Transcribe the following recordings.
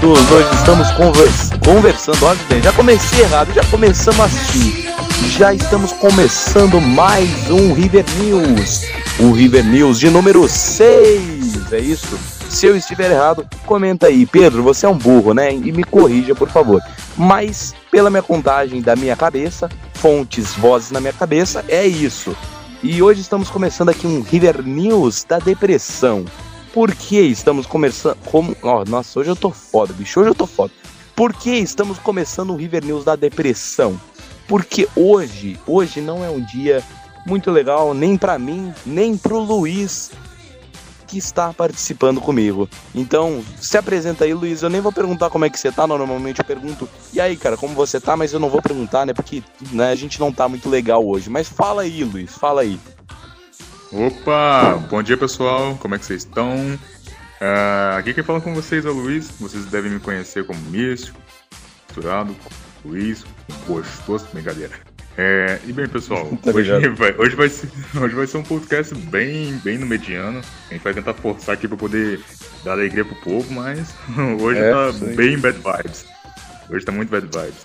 Todos! Hoje estamos convers conversando, olha já comecei errado, já começamos assim. Já estamos começando mais um River News. O River News de número 6, é isso? Se eu estiver errado, comenta aí. Pedro, você é um burro, né? E me corrija, por favor. Mas, pela minha contagem da minha cabeça, fontes, vozes na minha cabeça, é isso. E hoje estamos começando aqui um River News da depressão. Por que estamos começando. Como... Oh, nossa, hoje eu tô foda, bicho. Hoje eu tô foda. Por que estamos começando o River News da depressão? Porque hoje, hoje não é um dia muito legal, nem para mim, nem pro Luiz, que está participando comigo. Então, se apresenta aí, Luiz. Eu nem vou perguntar como é que você tá, normalmente eu pergunto, e aí, cara, como você tá? Mas eu não vou perguntar, né? Porque né, a gente não tá muito legal hoje. Mas fala aí, Luiz, fala aí. Opa! Bom dia, pessoal. Como é que vocês estão? Uh, aqui quem fala com vocês é o Luiz. Vocês devem me conhecer como Místico, Misturado, Luiz, gostoso, brincadeira. É, e bem, pessoal, tá hoje, vai, hoje, vai ser, hoje vai ser um podcast bem, bem no mediano. A gente vai tentar forçar aqui pra poder dar alegria pro povo, mas hoje é, tá sim. bem bad vibes. Hoje tá muito bad vibes.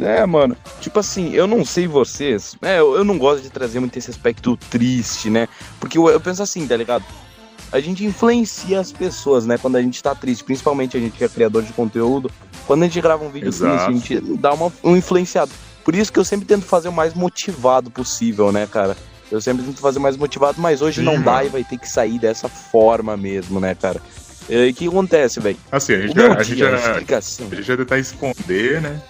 É, mano, tipo assim, eu não sei vocês, é, eu, eu não gosto de trazer muito esse aspecto triste, né? Porque eu, eu penso assim, tá ligado? A gente influencia as pessoas, né? Quando a gente tá triste, principalmente a gente que é criador de conteúdo, quando a gente grava um vídeo Exato. triste, a gente dá uma, um influenciado. Por isso que eu sempre tento fazer o mais motivado possível, né, cara? Eu sempre tento fazer o mais motivado, mas hoje Sim, não dá mano. e vai ter que sair dessa forma mesmo, né, cara? E o que acontece, velho? Assim, a gente, já, a, gente já, assim. a gente já tentar esconder, né?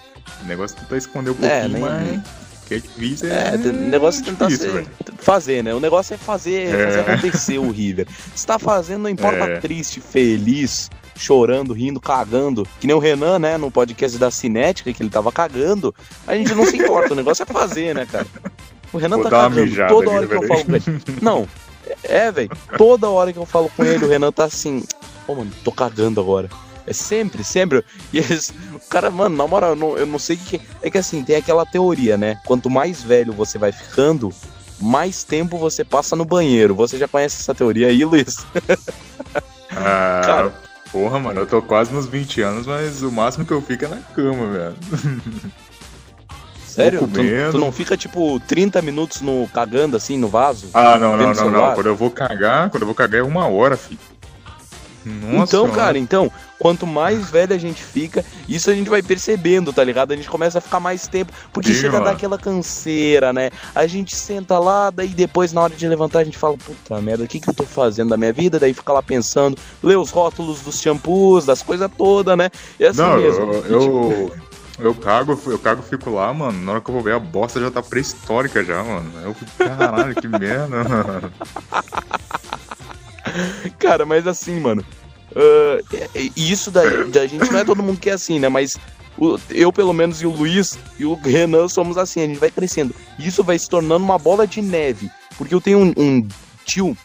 O negócio é tentar esconder um é, pouquinho, é, nem, mas... Que é difícil é. É, o negócio é tentar difícil, ser, fazer, né? O negócio é fazer, é. fazer acontecer o River. Se tá fazendo, não importa é. triste, feliz, chorando, rindo, cagando. Que nem o Renan, né, no podcast da Cinética, que ele tava cagando. A gente não se importa, o negócio é fazer, né, cara? O Renan Vou tá cagando toda hora que eu falo com ele. Não, é, velho. Toda hora que eu falo com ele, o Renan tá assim. Ô, oh, mano, tô cagando agora. É sempre, sempre. E eles, o cara, mano, na moral, eu não, eu não sei o que. É que assim, tem aquela teoria, né? Quanto mais velho você vai ficando, mais tempo você passa no banheiro. Você já conhece essa teoria aí, Luiz? Ah, cara, Porra, mano, eu tô quase nos 20 anos, mas o máximo que eu fico é na cama, velho. Sério? Tu, tu, não fica, tipo, 30 minutos no cagando, assim, no vaso? Ah, não, não, não, não. Quando eu vou cagar, quando eu vou cagar é uma hora, filho. Nossa, então, cara, então, quanto mais velho a gente fica, isso a gente vai percebendo, tá ligado? A gente começa a ficar mais tempo, porque Sim, chega mano. a dar aquela canseira, né? A gente senta lá, daí depois, na hora de levantar, a gente fala, puta merda, o que, que eu tô fazendo da minha vida? Daí fica lá pensando, lê os rótulos dos shampoos, das coisas todas, né? E assim Não, mesmo. Eu, eu, eu cago, eu cago fico lá, mano. Na hora que eu vou ver a bosta já tá pré-histórica já, mano. Eu fico, caralho, que merda, mano. Cara, mas assim, mano. Uh, isso da, da gente não é todo mundo que é assim, né? Mas o, eu, pelo menos, e o Luiz e o Renan somos assim, a gente vai crescendo. Isso vai se tornando uma bola de neve. Porque eu tenho um, um tio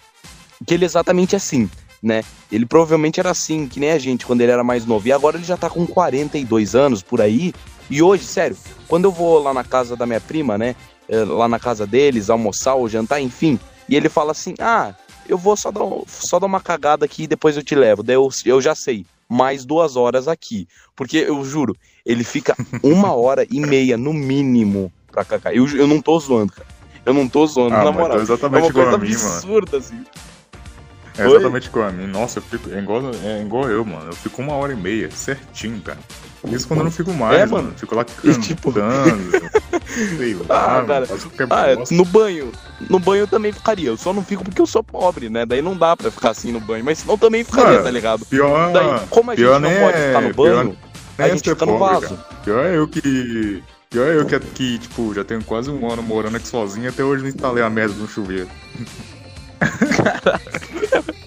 que ele é exatamente assim, né? Ele provavelmente era assim, que nem a gente, quando ele era mais novo. E agora ele já tá com 42 anos por aí. E hoje, sério, quando eu vou lá na casa da minha prima, né? Eh, lá na casa deles, almoçar ou jantar, enfim. E ele fala assim: Ah, eu vou só dar, só dar uma cagada aqui e depois eu te levo. Daí eu, eu já sei, mais duas horas aqui. Porque eu juro, ele fica uma hora e meia no mínimo pra cagar. Eu, eu não tô zoando, cara. Eu não tô zoando, ah, na moral. É exatamente é uma coisa mim, absurda, mano. assim. É exatamente igual a mim. Nossa, eu fico. É igual, é igual eu, mano. Eu fico uma hora e meia, certinho, cara. Isso quando eu não fico mais, é, mano. Fico lá cantando. Tipo... sei lá, ah, cara. Ah, no banho. No banho eu também ficaria. Eu só não fico porque eu sou pobre, né? Daí não dá pra ficar assim no banho. Mas senão também ficaria, mano, tá ligado? Pior. Daí, como a gente não é... pode ficar no banho, pior, a gente fica pobre, no vaso. Cara. Pior é eu que. Pior é eu que, que, tipo, já tenho quase um ano morando aqui sozinho até hoje não instalei a merda no chuveiro. Caraca.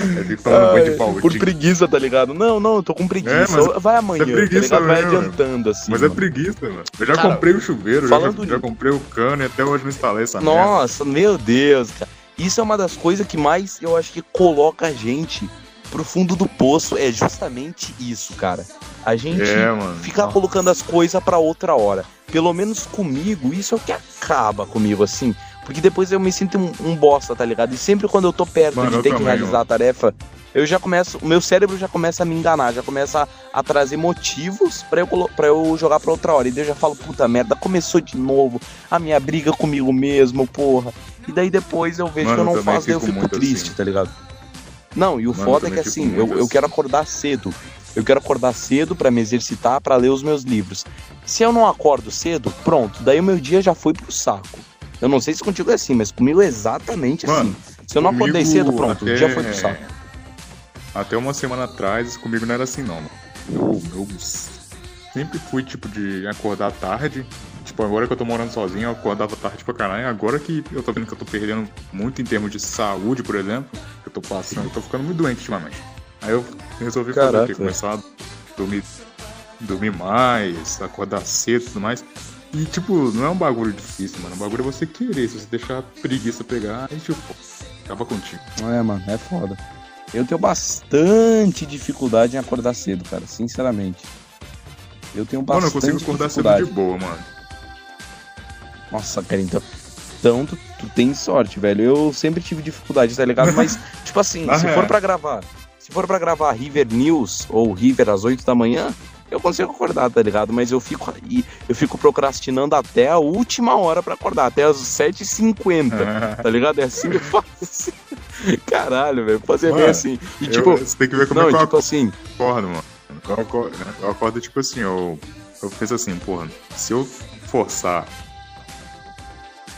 Ai, por preguiça, tá ligado? Não, não, eu tô com preguiça. É, vai amanhã, é preguiça tá Vai adiantando, assim. Mas é mano. é preguiça, mano. Eu já cara, comprei o chuveiro, já, já, comprei o cano e até hoje não instalei essa Nossa, merda. meu Deus, cara. Isso é uma das coisas que mais eu acho que coloca a gente pro fundo do poço. É justamente isso, cara. A gente é, fica Nossa. colocando as coisas para outra hora. Pelo menos comigo, isso é o que acaba comigo, assim. Porque depois eu me sinto um, um bosta, tá ligado? E sempre quando eu tô perto Mano, de eu ter que realizar ó. a tarefa, eu já começo. O meu cérebro já começa a me enganar, já começa a, a trazer motivos pra eu, pra eu jogar pra outra hora. E daí eu já falo, puta merda, começou de novo a minha briga comigo mesmo, porra. E daí depois eu vejo Mano, que eu eu não faço, daí eu fico triste, assim. tá ligado? Não, e o Mano, eu foda é que assim, eu, eu assim. quero acordar cedo. Eu quero acordar cedo pra me exercitar, pra ler os meus livros. Se eu não acordo cedo, pronto, daí o meu dia já foi pro saco. Eu não sei se contigo é assim, mas comigo é exatamente Mano, assim. Se eu não acordei cedo, pronto, o até- dia foi pro saco. Até uma semana atrás, comigo não era assim, não. mano. Eu, eu sempre fui, tipo, de acordar tarde. Tipo, agora que eu tô morando sozinho, eu acordava tarde pra caralho. Agora que eu tô vendo que eu tô perdendo muito em termos de saúde, por exemplo, que eu tô passando, eu tô ficando muito doente ultimamente. Aí eu resolvi fazer o quê? Começar a dormir, dormir mais, acordar cedo e tudo mais. E, tipo, não é um bagulho difícil, mano. O bagulho é você querer. Se você deixar a preguiça pegar, aí, tipo, acaba contigo. É, mano, é foda. Eu tenho bastante dificuldade em acordar cedo, cara, sinceramente. Eu tenho Mano, eu bastante consigo acordar cedo dificuldade. de boa, mano. Nossa, cara, então. Então tu, tu tem sorte, velho. Eu sempre tive dificuldade, tá ligado? Mas, tipo assim, Ah, se é. for pra gravar, se for pra gravar River News ou River às 8 da manhã, eu consigo acordar, tá ligado? Mas eu fico aí, eu fico procrastinando até a última hora pra acordar, até as 7h50, tá ligado? É assim que eu faço. Caralho, velho, fazer bem assim. E Eu- tipo, você tem que ver como não, é que eu tipo assim, acordo, mano. Eu acordo, eu acordo, tipo assim, eu, eu penso assim, porra, se eu forçar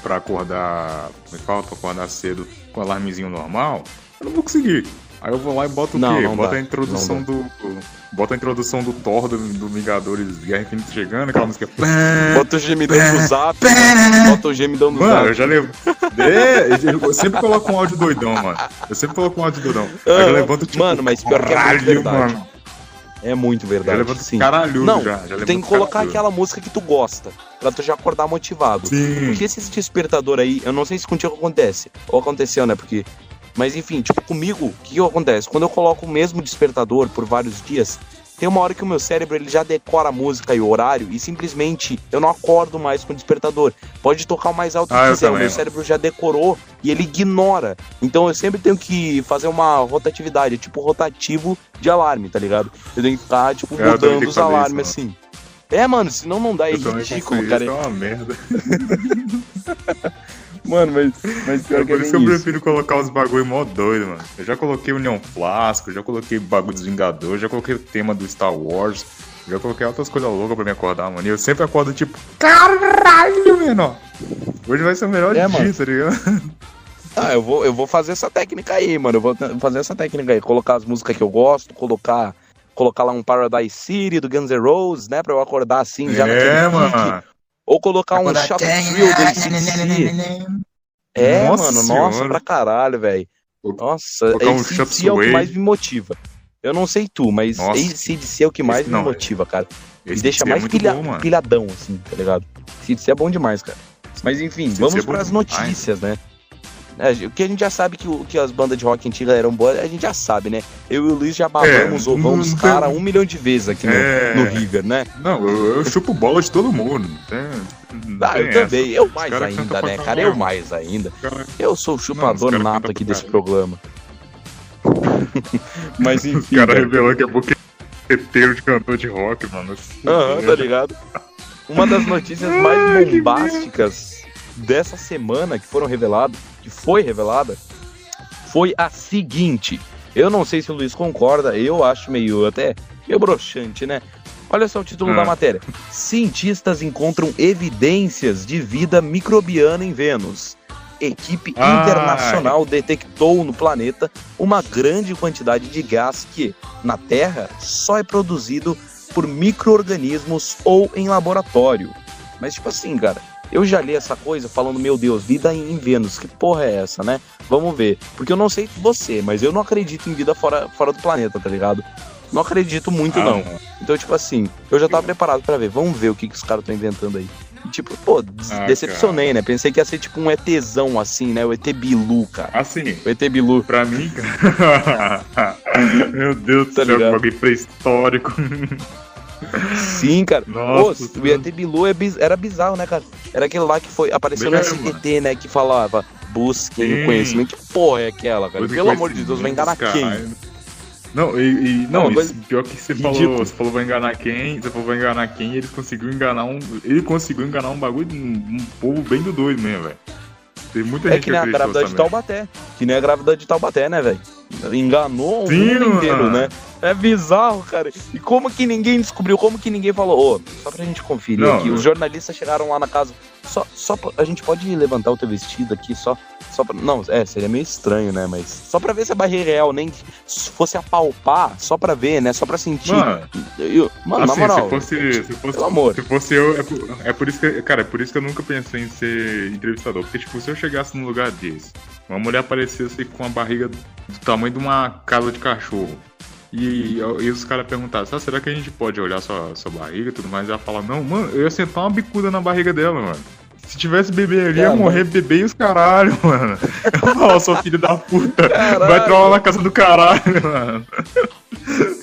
pra acordar, me fala pra acordar cedo com alarmezinho normal, eu não vou conseguir. Aí eu vou lá e boto o Não, quê? não Bota dá, a introdução do. Bota a introdução do Thor do, do Vingadores Guerra Infinita chegando, aquela música. bota o gemidão no zap, bota o gemidão no Mano, eu zap. já levo. É, eu sempre coloco um áudio doidão, mano. Eu sempre coloco um áudio doidão. Aí eu Ah, levanto tipo. mano, mas pior que é muito caralho, verdade. mano. É muito Já verdade, levanto sim. caralho Não, já. já tem que colocar caralhudo. aquela música que tu gosta, pra tu já acordar motivado. Sim. Porque esse despertador aí, eu não sei se contigo acontece, ou aconteceu, né? Porque. Mas enfim, tipo, comigo, o que, que acontece? Quando eu coloco o mesmo despertador por vários dias, tem uma hora que o meu cérebro ele já decora a música e o horário e simplesmente eu não acordo mais com o despertador. Pode tocar o mais alto Ah, que quiser, o meu cérebro já decorou e ele ignora. Então eu sempre tenho que fazer uma rotatividade, tipo rotativo de alarme, tá ligado? Eu tenho que ficar, tipo, eu mudando os alarmes isso, assim. É, mano, senão não dá, é Eu ridículo, cara. Isso é uma merda. Mano, mas, mas pior É que é por isso que eu isso. prefiro colocar os bagulho mó doido, mano. Eu já coloquei União Flasco, já coloquei bagulho dos Vingadores, já coloquei o tema do Star Wars, já coloquei outras coisas loucas pra me acordar, mano. E eu sempre acordo tipo, caralho, menor. Hoje vai ser o melhor É, dia, mano. tá ligado? Ah, eu vou, eu vou fazer essa técnica aí, mano. Eu vou fazer essa técnica aí. Colocar as músicas que eu gosto, colocar, colocar lá um Paradise City do Guns N' Roses, né? Pra eu acordar assim já é, naquele pique. Ou colocar um Shop Thrill do ACDC. É, Nossa mano, nossa senhora. pra caralho, velho. Nossa, colocar um ACDC é o que mais me motiva. Eu não sei tu, mas Nossa. ACDC é o que mais Esse me não, motiva, cara. Me Esse deixa é mais muito pilha- bom, pilhadão, assim, tá ligado? ACDC é bom demais, cara. Mas enfim, ACDC vamos é pras demais. notícias, né? É, o que a gente já sabe que, o- que as bandas de rock antigas eram boas, a gente já sabe, né? Eu e o Luiz já babamos É, o ovão dos não caras tem- um milhão de vezes aqui no, É. no River, né? Não, eu, eu chupo bola de todo mundo. Não tem, não Ah, tem eu essa. também, eu mais ainda, né, cara? Eu mais ainda. Cara, Eu sou o Não, chupador cara nato aqui desse programa. Mas O enfim, cara cara. revelou que é boqueteiro de cantor de rock, mano. Aham, tá ligado? Uma das notícias mais bombásticas dessa semana que foram reveladas, que foi revelada, foi a seguinte. Eu não sei se o Luiz concorda, eu acho meio até meio broxante, né? Olha só o título Ah. da matéria. Cientistas encontram evidências de vida microbiana em Vênus. Equipe Ai. internacional detectou no planeta uma grande quantidade de gás que, na Terra, só é produzido por micro-organismos ou em laboratório. Mas, tipo assim, cara, eu já li essa coisa falando, meu Deus, vida em Vênus, que porra é essa, né? Vamos ver. Porque eu não sei você, mas eu não acredito em vida fora, fora do planeta, tá ligado? Não acredito muito, Ah, não. Então, tipo assim, eu já tava preparado pra ver. Vamos ver o que, que os caras estão inventando aí. E, tipo, pô, Ah, decepcionei, né? Pensei que ia ser tipo um ETzão assim, né? O ET Bilu, cara. Assim, O ET Bilu. pra mim, cara. Meu Deus do Tá céu, bagulho pré-histórico. Sim, cara. Nossa, Pô, o ET Bilu é biz- era bizarro, né, cara? Era aquele lá que foi. Apareceu no Lembro. SBT, né? Que falava. Busquem Sim. o conhecimento. Que porra é aquela, cara? Pelo amor de Deus, vai enganar cara. quem? Não, e, e- Não, não, coisa pior que você falou, ridícula. você falou vai enganar quem, você falou vai enganar quem, ele conseguiu enganar um. Ele conseguiu enganar um bagulho, um, um povo bem do doido mesmo, velho. Tem muita É gente que nem a grávida de. Taubaté. Que nem a grávida de Taubaté, né, velho? Enganou o Sim, mundo mano. inteiro, né? É bizarro, cara. E como que ninguém descobriu? Como que ninguém falou? Ô, só pra gente conferir Não, aqui. Os jornalistas chegaram lá na casa. Só, só pra- a gente pode levantar o teu vestido aqui, só. Só pra, não, é, seria meio estranho, né? Mas só pra ver se a barriga é real, nem se fosse apalpar, só pra ver, né? Só pra sentir. Mano, Eu- mano, assim, na moral. se fosse. Se fosse, pelo amor. se fosse eu, é por, é por isso que. Cara, é por isso que eu nunca pensei em ser entrevistador. Porque, tipo, se eu chegasse num lugar desse, uma mulher aparecesse com uma barriga do tamanho de uma casa de cachorro. E, e os caras perguntassem, ah, será que a gente pode olhar sua, sua barriga e tudo mais? Ela fala, não, mano, eu ia sentar uma bicuda na barriga dela, mano. Se tivesse bebê ali, ia morrer bebê e os caralho, mano. Eu falo, sua filha da puta, Caralho. vai lá na casa do caralho, mano.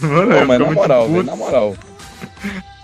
Mano, Pô, mas na moral, velho, na moral.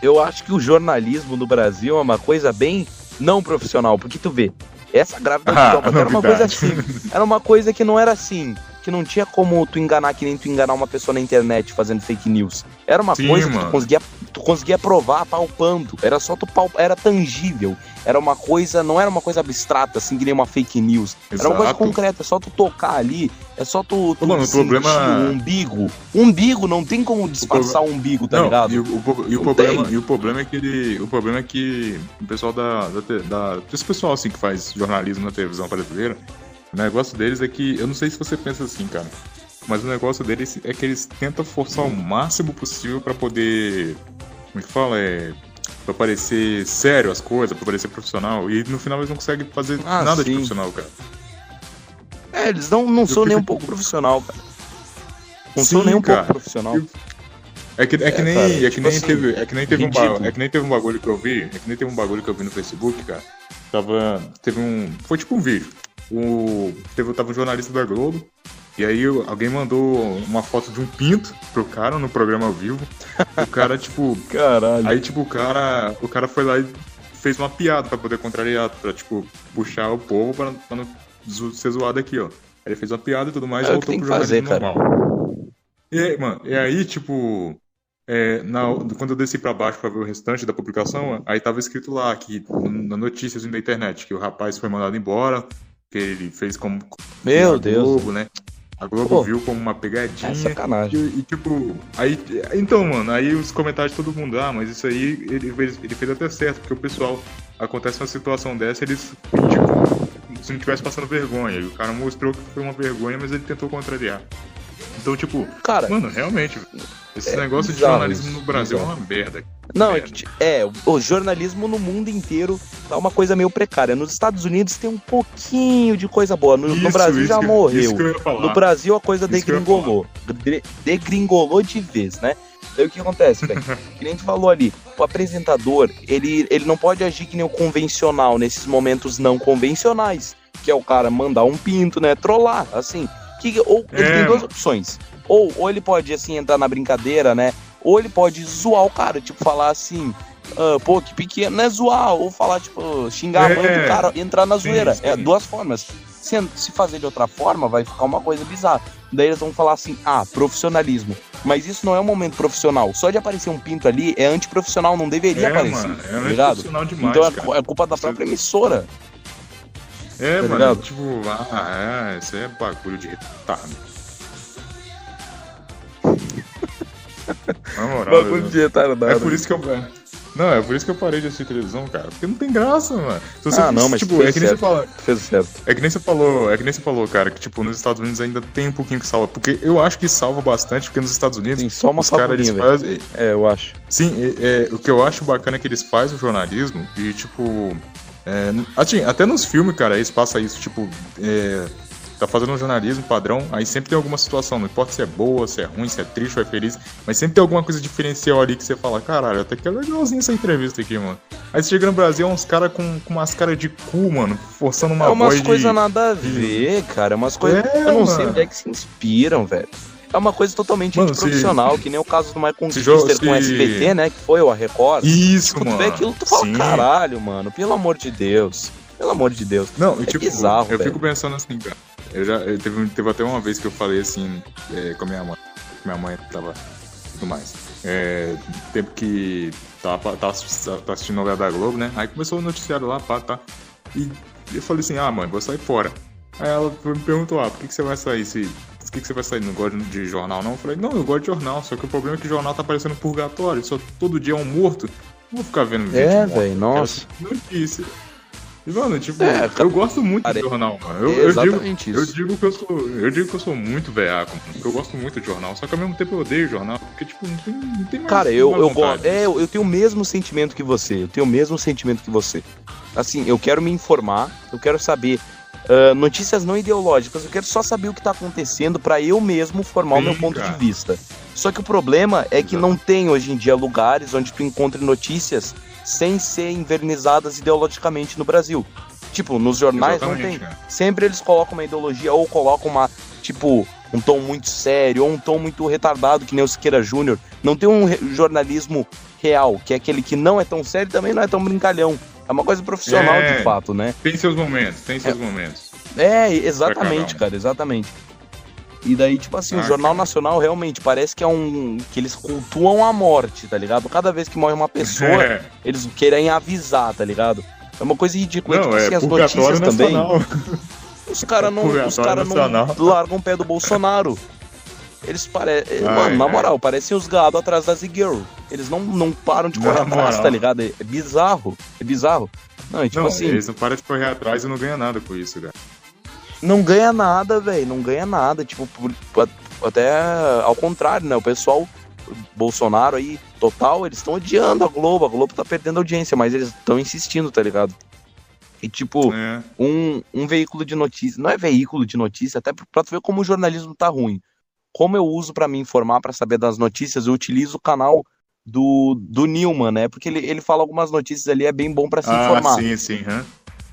Eu acho que o jornalismo no Brasil é uma coisa bem não profissional, porque tu vê, essa grávida de Ah, Taubaté era uma coisa assim, era uma coisa que não era assim, que não tinha como tu enganar que nem tu enganar uma pessoa na internet fazendo fake news. Era uma Sim, coisa que tu conseguia, tu conseguia provar palpando, era só tu palpar, era tangível, era uma coisa, não era uma coisa abstrata assim que nem uma fake news. Era uma coisa Exato. concreta, é só tu tocar ali, é só tu, tu Mano, o problema- o umbigo. Umbigo, não tem como disfarçar o umbigo, tá Não, ligado? E o, o pro- e o problema, tem. e o problema é que ele, o problema é que o pessoal da, da, da esse pessoal assim que faz jornalismo na televisão brasileira, o negócio deles é que eu não sei se você pensa assim, cara, mas o negócio deles é que eles tentam forçar o máximo possível pra poder, como é que fala, é Pra parecer sério as coisas, pra parecer profissional. E no final eles não conseguem fazer Ah, nada de sim. profissional, cara. É, eles não, não são nem um pouco profissional, cara. Não Sim, são nem um cara. pouco profissional. Eu- É que, é que É, nem, cara, é que tipo nem assim, teve, é que nem teve um ridículo. bagulho, é que nem teve um bagulho que eu vi, é que nem teve um bagulho que eu vi no Facebook, cara. Tava, teve um, foi tipo um vídeo. O, teve, tava um jornalista da Globo e aí alguém mandou uma foto de um pinto pro cara no programa ao vivo. O cara tipo, Caralho. aí tipo o cara, o cara foi lá e fez uma piada pra poder contrariar, pra tipo puxar o povo pra, pra não ser zoado aqui, ó. Ele fez uma piada e tudo mais É e voltou pro que fazer, jornalismo normal. E aí, mano, e aí, tipo, é, na, quando eu desci pra baixo pra ver o restante da publicação, aí tava escrito lá que na notícias da internet que o rapaz foi mandado embora, que ele fez como Meu Deus. Globo, né? A Globo Pô. viu como uma É pegadinha. sacanagem. E, e, tipo, aí. Então, mano, aí os comentários de todo mundo, ah, mas isso aí ele fez, ele fez até certo, porque o pessoal acontece uma situação dessa, eles, tipo, se não tivesse passando vergonha. E o cara mostrou que foi uma vergonha, mas ele tentou contrariar. Então, tipo, Cara, mano, realmente, esse É negócio de jornalismo no Brasil bizarro. é uma merda. Não, é é, o jornalismo no mundo inteiro tá uma coisa meio precária. Nos Estados Unidos tem um pouquinho de coisa boa. No, no Isso, Brasil isso já que- morreu. No Brasil a coisa Isso degringolou. De- Degringolou de vez, né? Daí o que acontece, velho? que nem tu falou ali, o apresentador, ele, ele não pode agir que nem o convencional nesses momentos não convencionais. Que é o cara mandar um pinto, né? Trollar, assim. Que, ou ele É, tem duas opções. Ou, ou ele pode, assim, entrar na brincadeira, né? Ou ele pode zoar o cara, tipo, falar assim. ah, pô, que pequeno, né? Zoar, ou falar, tipo, xingar a mãe É. do cara, entrar na Sim, zoeira. sim. É duas formas. Se, se fazer de outra forma, vai ficar uma coisa bizarra. Daí eles vão falar assim, ah, profissionalismo. Mas isso não é um momento profissional. Só de aparecer um pinto ali é antiprofissional, não deveria É, aparecer. mano, é tá ligado? profissional demais, então é, cara. é culpa da própria emissora. É, tá mano, ligado? tipo, ah, é, isso é bagulho de retardo. Na moral, eu- de retardado. é por isso que eu. Não, é por isso que eu parei de assistir televisão, cara. Porque não tem graça, mano. Se você Ah, não, mas tipo, fez é que nem você certo. fala. Fez certo. É que nem você falou, é que nem você falou, cara, que tipo, nos Estados Unidos ainda tem um pouquinho que salva. Porque eu acho que salva bastante, porque nos Estados Unidos Tem só uma os caras eles fazem. É, eu acho. Sim, é, é, o que eu acho bacana é que eles fazem o jornalismo e, tipo. é, assim, até nos filmes, cara, eles passam isso, tipo. é, tá fazendo um jornalismo padrão, aí sempre tem alguma situação, não importa se é boa, se é ruim, se é triste ou é feliz, mas sempre tem alguma coisa diferencial ali que você fala, caralho, até que é legalzinho essa entrevista aqui, mano. Aí você chega no Brasil, é uns caras com, com umas caras de cu, mano, forçando uma é umas voz coisas de... nada a ver, cara. É umas coisas. É, eu não sei mano. onde é que se inspiram, velho. É uma coisa totalmente Mano, antiprofissional, se- que nem o caso do Michael se Conquister jo- com o se- SBT, né? Que foi o a Record. Isso, tu mano. vê aquilo, tu fala, Sim. caralho, mano, pelo amor de Deus. Pelo amor de Deus. Não, É tipo, bizarro, eu velho. fico pensando assim, cara. Eu já, eu teve, teve até uma vez que eu falei assim é, com a minha mãe. Minha mãe tava tudo mais. É, tempo que tava, tava, tava assistindo novela da Globo, né? Aí começou o noticiário lá, pá, tá. E eu falei assim, ah, mãe, vou sair fora. Aí ela me perguntou, ah, por que, que você vai sair se. Por que, que você vai sair? Não gosta de jornal, não? Eu falei, não, eu gosto de jornal, só que o problema é que o jornal tá parecendo purgatório, só todo dia é um morto. Não vou ficar vendo. É, velho, nossa. Notícia. E, mano, tipo, É, eu gosto muito cara, de jornal, mano. Eu, é eu digo, exatamente eu isso. digo que eu sou. Eu digo que eu sou muito veaco, porque eu gosto muito de jornal. Só que ao mesmo tempo eu odeio jornal, porque, tipo, não tem, não tem mais. Cara, eu, eu gosto. É, eu, tenho o mesmo sentimento que você. Eu tenho o mesmo sentimento que você. Assim, eu quero me informar, eu quero saber ah, notícias não ideológicas, eu quero só saber o que tá acontecendo pra eu mesmo formar o Sim, meu ponto cara. de vista. Só que o problema é que Exato. não tem hoje em dia lugares onde tu encontre notícias sem ser invernizadas ideologicamente no Brasil. Tipo, nos jornais não tem. cara. Sempre eles colocam uma ideologia ou colocam uma, tipo, um tom muito sério ou um tom muito retardado, que nem o Siqueira Júnior. Não tem um jornalismo real, que é aquele que não é tão sério e também não é tão brincalhão. É uma coisa profissional É. de fato, né? Tem seus momentos, tem seus momentos. É, exatamente, um. cara, exatamente. E daí, tipo assim, o Ah, Jornal cara. Nacional realmente parece que é um. que eles cultuam a morte, tá ligado? Cada vez que morre uma pessoa, É. eles querem avisar, tá ligado? É uma coisa ridícula. Não, tipo é assim, as notícias também. nacional. Os caras não, os cara nacional. não largam o pé do Bolsonaro. Eles parecem. Ai, Mano, na ai. moral, parecem os gados atrás da Z-Girl. Eles não, não param de correr atrás, tá ligado? É, é bizarro. É bizarro. Não, e tipo não, assim, eles não param de correr atrás e não ganham nada com isso, cara. Não ganha nada, velho. Não ganha nada. Tipo, até ao contrário, né? O pessoal, Bolsonaro aí, total, eles estão odiando a Globo. A Globo tá perdendo audiência, mas eles estão insistindo, tá ligado? E tipo, É. um, um veículo de notícia, não é veículo de notícia, até pra tu ver como o jornalismo tá ruim. Como eu uso pra me informar, pra saber das notícias, eu utilizo o canal do, do Newman, né? Porque ele, ele fala algumas notícias ali, é bem bom pra se Ah, informar. sim, sim. hã?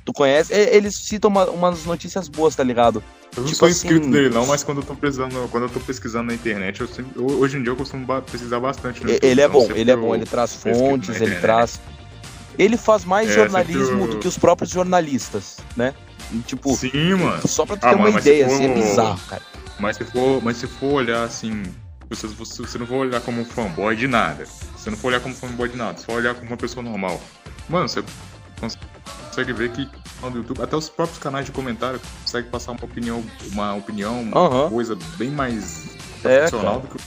Tu conhece? É, Eles citam uma- umas notícias boas, tá ligado? Eu não Tipo sou inscrito assim- dele não, mas quando eu tô precisando, quando eu tô pesquisando na internet, eu sempre- eu- hoje em dia eu costumo pesquisar bastante. Ele é então bom, ele é bom, ele traz fontes, ele traz. Ele faz mais É, jornalismo eu- do que os próprios jornalistas, né? E, Tipo, Sim, mano. só pra tu Ah, ter uma mano, se ideia, for- assim, é bizarro, cara. Mas se for, mas se for olhar assim, você, você, você não for olhar como um fanboy de nada. Você não for olhar como fanboy de nada, for olhar como uma pessoa normal. Mano, você consegue ver que no YouTube, até os próprios canais de comentário conseguem passar uma opinião, uma opinião, uma coisa bem mais É, profissional cara. do que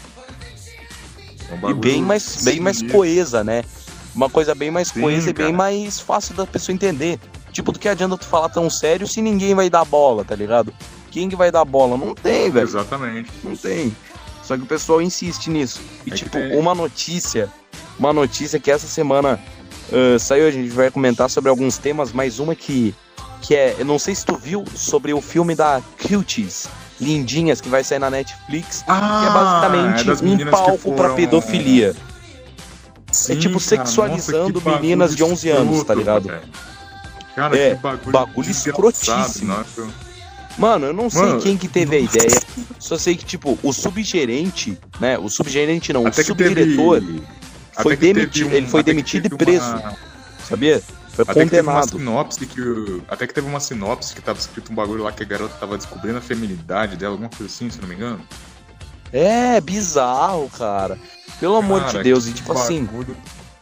É um E bem mais, bem mais coesa, né? Uma coisa bem mais Sim, coesa e bem cara. mais fácil da pessoa entender. Tipo, do que adianta tu falar tão sério se ninguém vai dar bola, tá ligado? Quem que vai dar bola? Não tem, velho. Exatamente. Não tem. Só que o pessoal insiste nisso. E É tipo, uma notícia, uma notícia que essa semana ah, saiu, a gente vai comentar sobre alguns temas, mas uma que, que é, eu não sei se tu viu, sobre o filme da Cuties, Lindinhas, que vai sair na Netflix, que é Ah, basicamente das um palco pra foram- pedofilia. Sim, É tipo cara, sexualizando nossa, meninas de 11 anos, tá ligado? Cara, É, que bagulho, bagulho escrotíssimo. nossa. Mano, eu não sei Mano, quem que teve a ideia, só sei que, tipo, o subgerente, né, o subgerente não, Até o teve- subdiretor, até foi demitido, um- ele foi demitido e preso, uma- sabia? Foi Até que teve uma condenado. sinopse que o- Até que teve uma sinopse que tava escrito um bagulho lá que a garota tava descobrindo a feminilidade dela, alguma coisa assim, se não me engano. É, bizarro, cara. Pelo amor Cara, de Deus, e tipo assim, bagulho-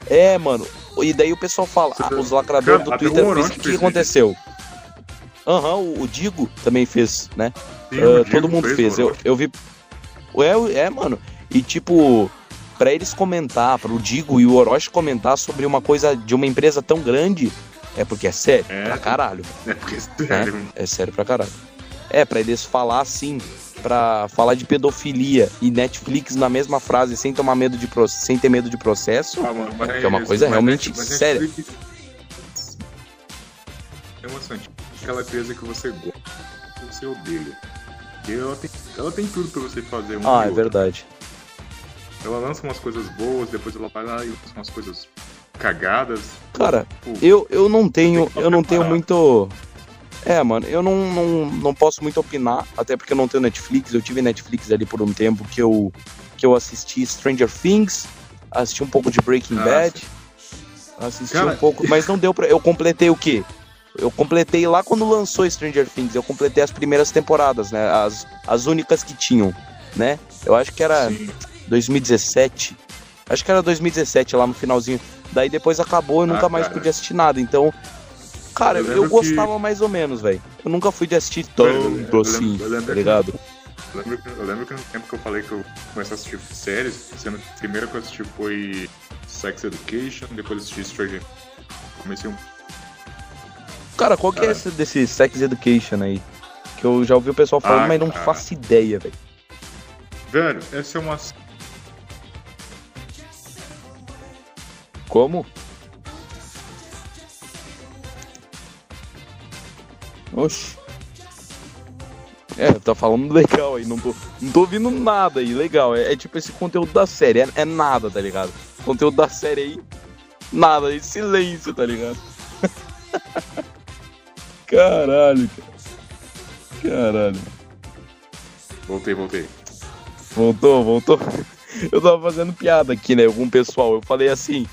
é, mano. E daí o pessoal fala, ah, os lacradores Cara, do Twitter, o que, que fez aconteceu? Aham, o, o Digo também fez, né? Sim, Diego todo mundo fez. Eu, Orochi. eu vi. É, é, mano. E tipo, pra eles comentar, pro Digo e o Orochi comentar sobre uma coisa de uma empresa tão grande, é porque é sério É. pra caralho. É porque sério. É sério pra caralho. É, pra eles falar assim, pra falar de pedofilia e Netflix na mesma frase, sem tomar medo de sem ter medo de processo. Ah, mano, Que é uma coisa realmente mas séria. Netflix- É emocionante. Aquela empresa que você gosta, que você odeia. Ela tem, ela tem tudo pra você fazer. Um Ah, é outro. verdade. Ela lança umas coisas boas, depois ela vai lá e lança umas coisas cagadas. Cara, eu, eu não tenho, eu não tenho muito É, mano, eu não, não, não posso muito opinar, até porque eu não tenho Netflix. Eu tive Netflix ali por um tempo que eu, que eu assisti Stranger Things, assisti um pouco de Breaking Ah, Bad, assisti Cara, um pouco, mas não deu pra. Eu completei o quê? Eu completei lá quando lançou Stranger Things, eu completei as primeiras temporadas, né? As, as únicas que tinham, né? Eu acho que era Sim. 2017. Acho que era 2017, lá no finalzinho. Daí depois acabou, eu Ah, nunca mais cara. pude assistir nada. Então, cara, Eu eu, gostava mais ou menos, velho. Eu nunca fui de assistir tanto assim, lembro- eu lembro tá que- ligado? Eu lembro, que- eu lembro que no tempo que eu falei que eu comecei a assistir séries, sendo que a primeira que eu assisti foi Sex Education, depois assisti Stranger Comecei um. Cara, qual que é Cara. esse desse Sex Education aí? Que eu já ouvi o pessoal falando, Ah, mas não cara. faço ideia, velho. Velho, essa é uma. Como? Oxi. É, tá falando legal aí, não tô, não tô ouvindo nada aí, legal. É, é tipo esse conteúdo da série, é, é nada, tá ligado? Conteúdo da série aí, nada, aí, silêncio, tá ligado? Caralho, cara. Caralho. Voltei, voltei. Voltou, voltou. Eu tava fazendo piada aqui, né, com o pessoal. Eu falei assim: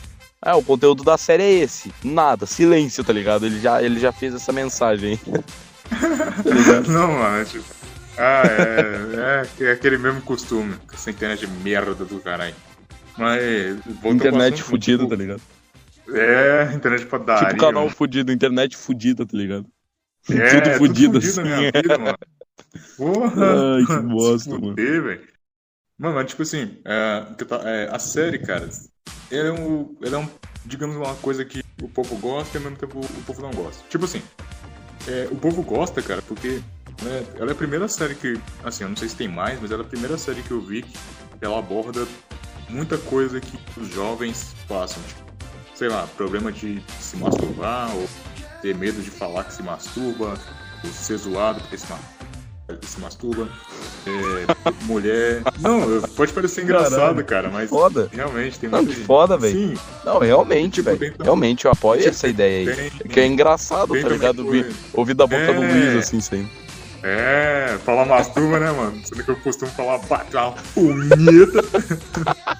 ah, o conteúdo da série é esse. Nada, silêncio, tá ligado? Ele já, ele já fez essa mensagem tá? Não, mano, é tipo. Ah, é, é, é aquele mesmo costume, essa internet de merda do caralho. Mas. Internet fudida, tipo, tá ligado? É, internet pra dar. tipo canal fudido, internet fudida, tá ligado? É, tudo fudido, tudo assim. minha vida, mano. Porra! Ai, que bosta, mano. Mano, mas tipo assim, é, é, a série, cara, ela é, um, ela é um, digamos, uma coisa que o povo gosta e ao mesmo tempo o povo não gosta. Tipo assim, é, o povo gosta, cara, porque né, ela é a primeira série que, assim, eu não sei se tem mais, mas ela é a primeira série que eu vi que ela aborda muita coisa que os jovens passam. Tipo, sei lá, problema de se masturbar, ou ter medo de falar que se masturba, ou ser zoado porque se, ma se masturba. É, mulher. Não, pode parecer engraçado, Caralho. cara, mas Foda. realmente tem gente- foda, velho. Sim, Não, realmente, Tipo, velho. tem- Realmente, eu apoio Tipo, essa ideia aí. tem- Que é engraçado, tá ligado? Ouvir, ouvir da boca do É. Luiz, assim, sem. É, falar masturba, né, mano? Sendo que eu costumo falar bate uma punheta.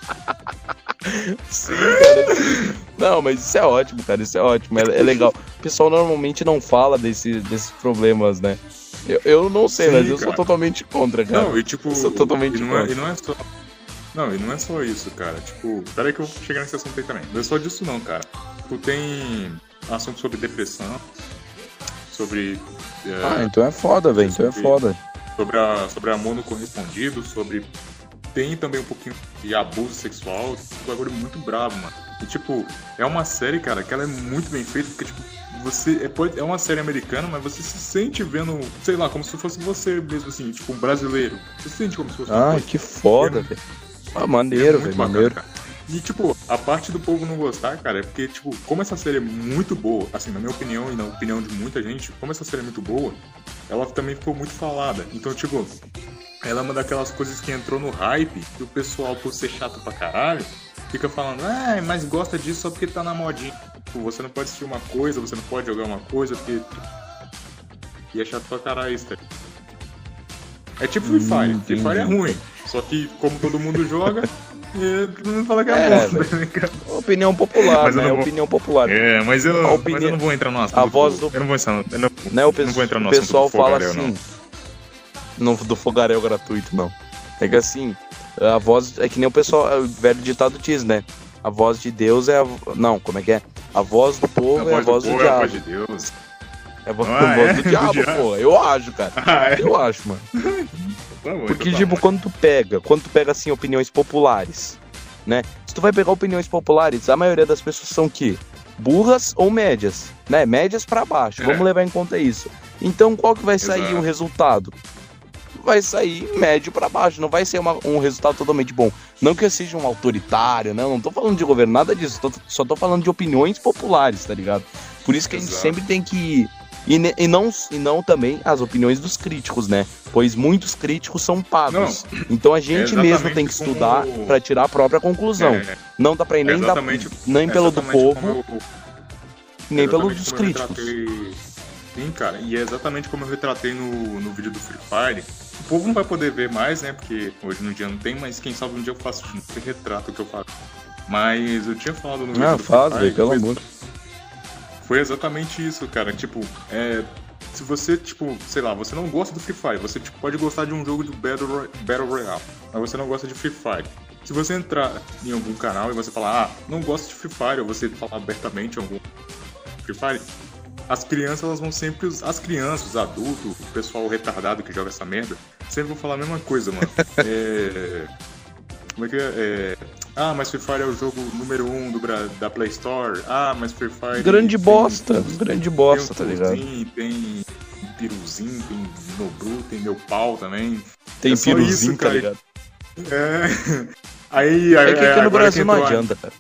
Sim, cara. Não, mas isso é ótimo, cara. Isso é ótimo. É, é legal. O pessoal normalmente não fala desse, desses problemas, né? Eu, eu não sei, Sim, mas eu sou totalmente contra, cara. Não, e tipo. Eu sou totalmente e não, é, contra. e não é só. Não, e não é só isso, cara. Tipo, peraí que eu vou chegar nesse assunto aí também. Não é só disso não, cara. Tu tem assunto sobre depressão, sobre. é, Ah, então é foda, velho. Então é foda. sobre, a, sobre amor não correspondido, sobre. Tem também um pouquinho de abuso sexual, um bagulho muito bravo, mano. E tipo, é uma série, cara, que ela é muito bem feita, porque, tipo, você. É, pode- é uma série americana, mas você se sente vendo, sei lá, como se fosse você mesmo, assim, tipo, um brasileiro. Você se sente como se fosse Ah, coisa. que foda, É- velho. Ah, É maneiro, muito velho. Maneiro. cara. E, tipo, a parte do povo não gostar, cara, é porque, tipo, como essa série é muito boa, assim, na minha opinião e na opinião de muita gente, como essa série é muito boa, ela também ficou muito falada. Então, tipo, ela é uma daquelas coisas que entrou no hype e o pessoal, por ser chato pra caralho, fica falando, ah, mas gosta disso só porque tá na modinha. Tipo, você não pode assistir uma coisa, você não pode jogar uma coisa, porque. E é chato pra caralho isso, tá? É tipo Free Fire. Hum, Free Fire é ruim. Só que, como todo mundo joga, é, todo mundo fala que é, É, bom, né, cara? Opinião popular, Mas né? vou- Opinião popular. É, mas eu, A mas eu não vou entrar no assunto. a voz do- Eu não vou entrar no, eu não, né? O, pe- não vou entrar no o pessoal fala fogaréu, assim. Não. do fogaréu gratuito, não. É que assim, a voz. É que nem o pessoal. O velho ditado diz, né? A voz de Deus é a. Não, como é que é? A voz do povo é a voz do, povo é a diabo. voz de Deus. É a Ah, voz é? do Do diabo, diabo. pô. Eu acho, cara. Ah, é? Eu acho, mano. Tá Porque, então tá tipo, quando tu pega, quando tu pega, assim, opiniões populares, né? Se tu vai pegar opiniões populares, a maioria das pessoas são que burras ou médias, né? Médias pra baixo, É. vamos levar em conta isso. Então, qual que vai sair Exato. um resultado? Vai sair médio pra baixo, não vai ser uma- um resultado totalmente bom. Não que eu seja um autoritário, não, não tô falando de governo, nada disso, tô- só tô falando de opiniões populares, tá ligado? Por isso que a gente Exato. sempre tem que e, e não, e não também as opiniões dos críticos, né? Pois muitos críticos são pagos. Então a gente exatamente mesmo tem que como- estudar pra tirar a própria conclusão. É, Não dá pra ir é nem, da, exatamente, nem pelo do povo, como eu- nem pelo dos como críticos. tratei- Sim, cara, e é exatamente como eu retratei no, no vídeo do Free Fire. O povo não vai poder ver mais, né? Porque hoje no dia não tem, mas quem sabe um dia eu faço um retrato que eu faço. Mas eu tinha falado no vídeo Ah, do faz, Free velho, Fire. pelo foi- amor. Foi exatamente isso, cara. Tipo, é. Se você, tipo, sei lá, você não gosta do Free Fire, você tipo, pode gostar de um jogo de Battle, Roy- Battle Royale, mas você não gosta de Free Fire. Se você entrar em algum canal e você falar, ah, não gosto de Free Fire, ou você falar abertamente em algum Free Fire, as crianças elas vão sempre. As crianças, os adultos, o pessoal retardado que joga essa merda, sempre vão falar a mesma coisa, mano. é. Como é que é? É, Ah, mas Free Fire é o jogo número um do, da Play Store. Ah, mas Free Fire. Grande tem- bosta, grande bosta, tá tem um ligado? Tuzinho, Tem piruzinho, tem Nobru, tem meu pau também. Tem é piruzinho, isso, tá ligado? É. Aí, É que aqui no agora Brasil não entrou adianta, cara.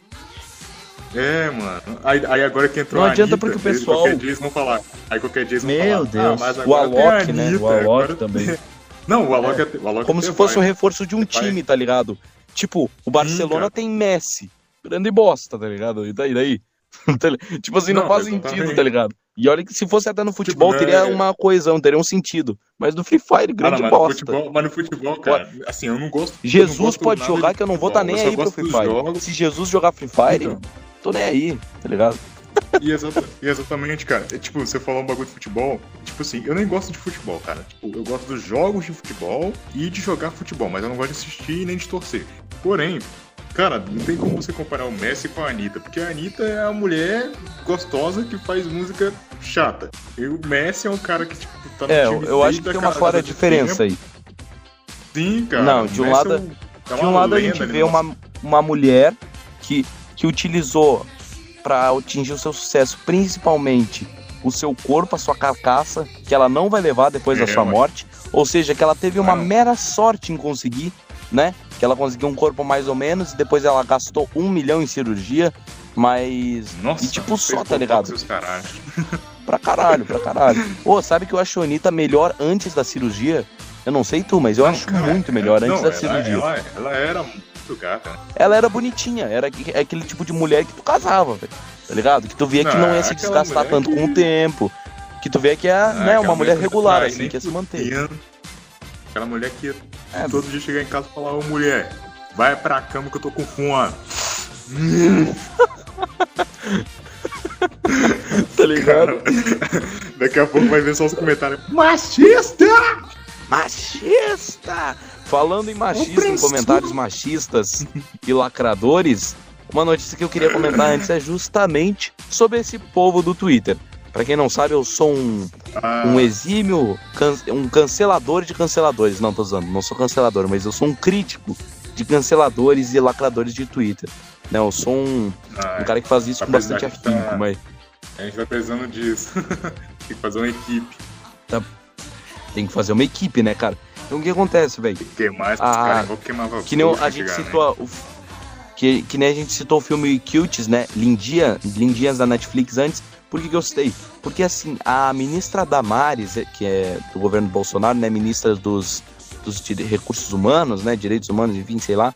É, mano. Aí, aí agora que entrou Não a adianta Anitta, porque o pessoal- Qualquer dia eles vão falar. Aí qualquer dia eles vão Meu falar. Deus. Ah, o Alok, né? O Alok agora- também. Não, o Alok, até- o Alok Como até se fosse um vai. reforço de um time, tá ligado? Tipo, o Barcelona cara. tem Messi. Grande bosta, tá ligado? E daí, daí? Tá tipo assim, não, Não, faz sentido, tá ligado? E olha que se fosse até no futebol, né, teria é- uma coesão, teria um sentido. Mas no Free Fire, Ah, grande não, bosta. futebol, mas no futebol, cara, assim, eu não gosto. eu não Jesus gosto pode jogar que eu não vou estar futebol, nem aí pro Free Fire. jogos. Se Jesus jogar Free Fire, Então. Tô nem aí, tá ligado? E, exata- e exatamente, cara. É, tipo, você falou um bagulho de futebol. Tipo assim, eu nem gosto de futebol, cara. Tipo, eu gosto dos jogos de futebol e de jogar futebol, mas eu não gosto de assistir nem de torcer. Porém, cara, não tem como você comparar o Messi com a Anitta, porque a Anitta é a mulher gostosa que faz música chata. E o Messi é um cara que, tipo, tá no É, time eu acho que tem uma clara diferença aí. tempo. Sim, cara. Não, de um Messi lado- é um- é De um lado a gente vê no uma, uma mulher que, que utilizou pra atingir o seu sucesso, principalmente o seu corpo, a sua carcaça, que ela não vai levar depois da É, sua ué. morte. Ou seja, que ela teve uma Não. mera sorte em conseguir, né? Que ela conseguiu um corpo mais ou menos, e depois ela gastou um milhão em cirurgia, mas. Nossa, e tipo só, tá ligado? caralho. Pra caralho, pra caralho. Ô, sabe que eu acho a Anitta melhor antes da cirurgia? Eu não sei tu, mas eu Não, acho cara, muito melhor não, antes da ela- cirurgia. Ela, ela era gata, né? ela era bonitinha, era aqu- aquele tipo de mulher que tu casava, velho. Tá ligado? Que tu via que Não, não ia se desgastar tanto que- com o tempo. Que tu vê que é Ah, né, uma mulher regular, trai, assim, que ia se manter. Aquela mulher que É. todo dia chegar em casa e falar, ô mulher, vai pra cama que eu tô com fome. Tá ligado? Daqui a pouco vai ver só os comentários. Machista! Machista! Falando em machista, em comentários machistas e lacradores, uma notícia que eu queria comentar antes é justamente sobre esse povo do Twitter. Pra quem não sabe, eu sou um, Ah, um exímio, can- um cancelador de canceladores. Não, tô usando, não sou cancelador, mas eu sou um crítico de canceladores e lacradores de Twitter. Não, eu sou um, ah, um cara que faz isso Tá com bastante tá- afinco, mas A gente vai precisando disso. Tem que fazer uma equipe. tem que fazer uma equipe, né, cara? Então o que acontece, velho? Queimar esses Ah, caras. Vou queimar Que nem a gente citou o, que, que nem a gente citou o filme Cuties, né? Lindia, Lindinhas da Netflix antes. Por que, que eu citei? Porque assim, a ministra Damares, eh, que é do governo Bolsonaro, né? Ministra dos, dos recursos humanos, né? Direitos humanos, enfim, sei lá.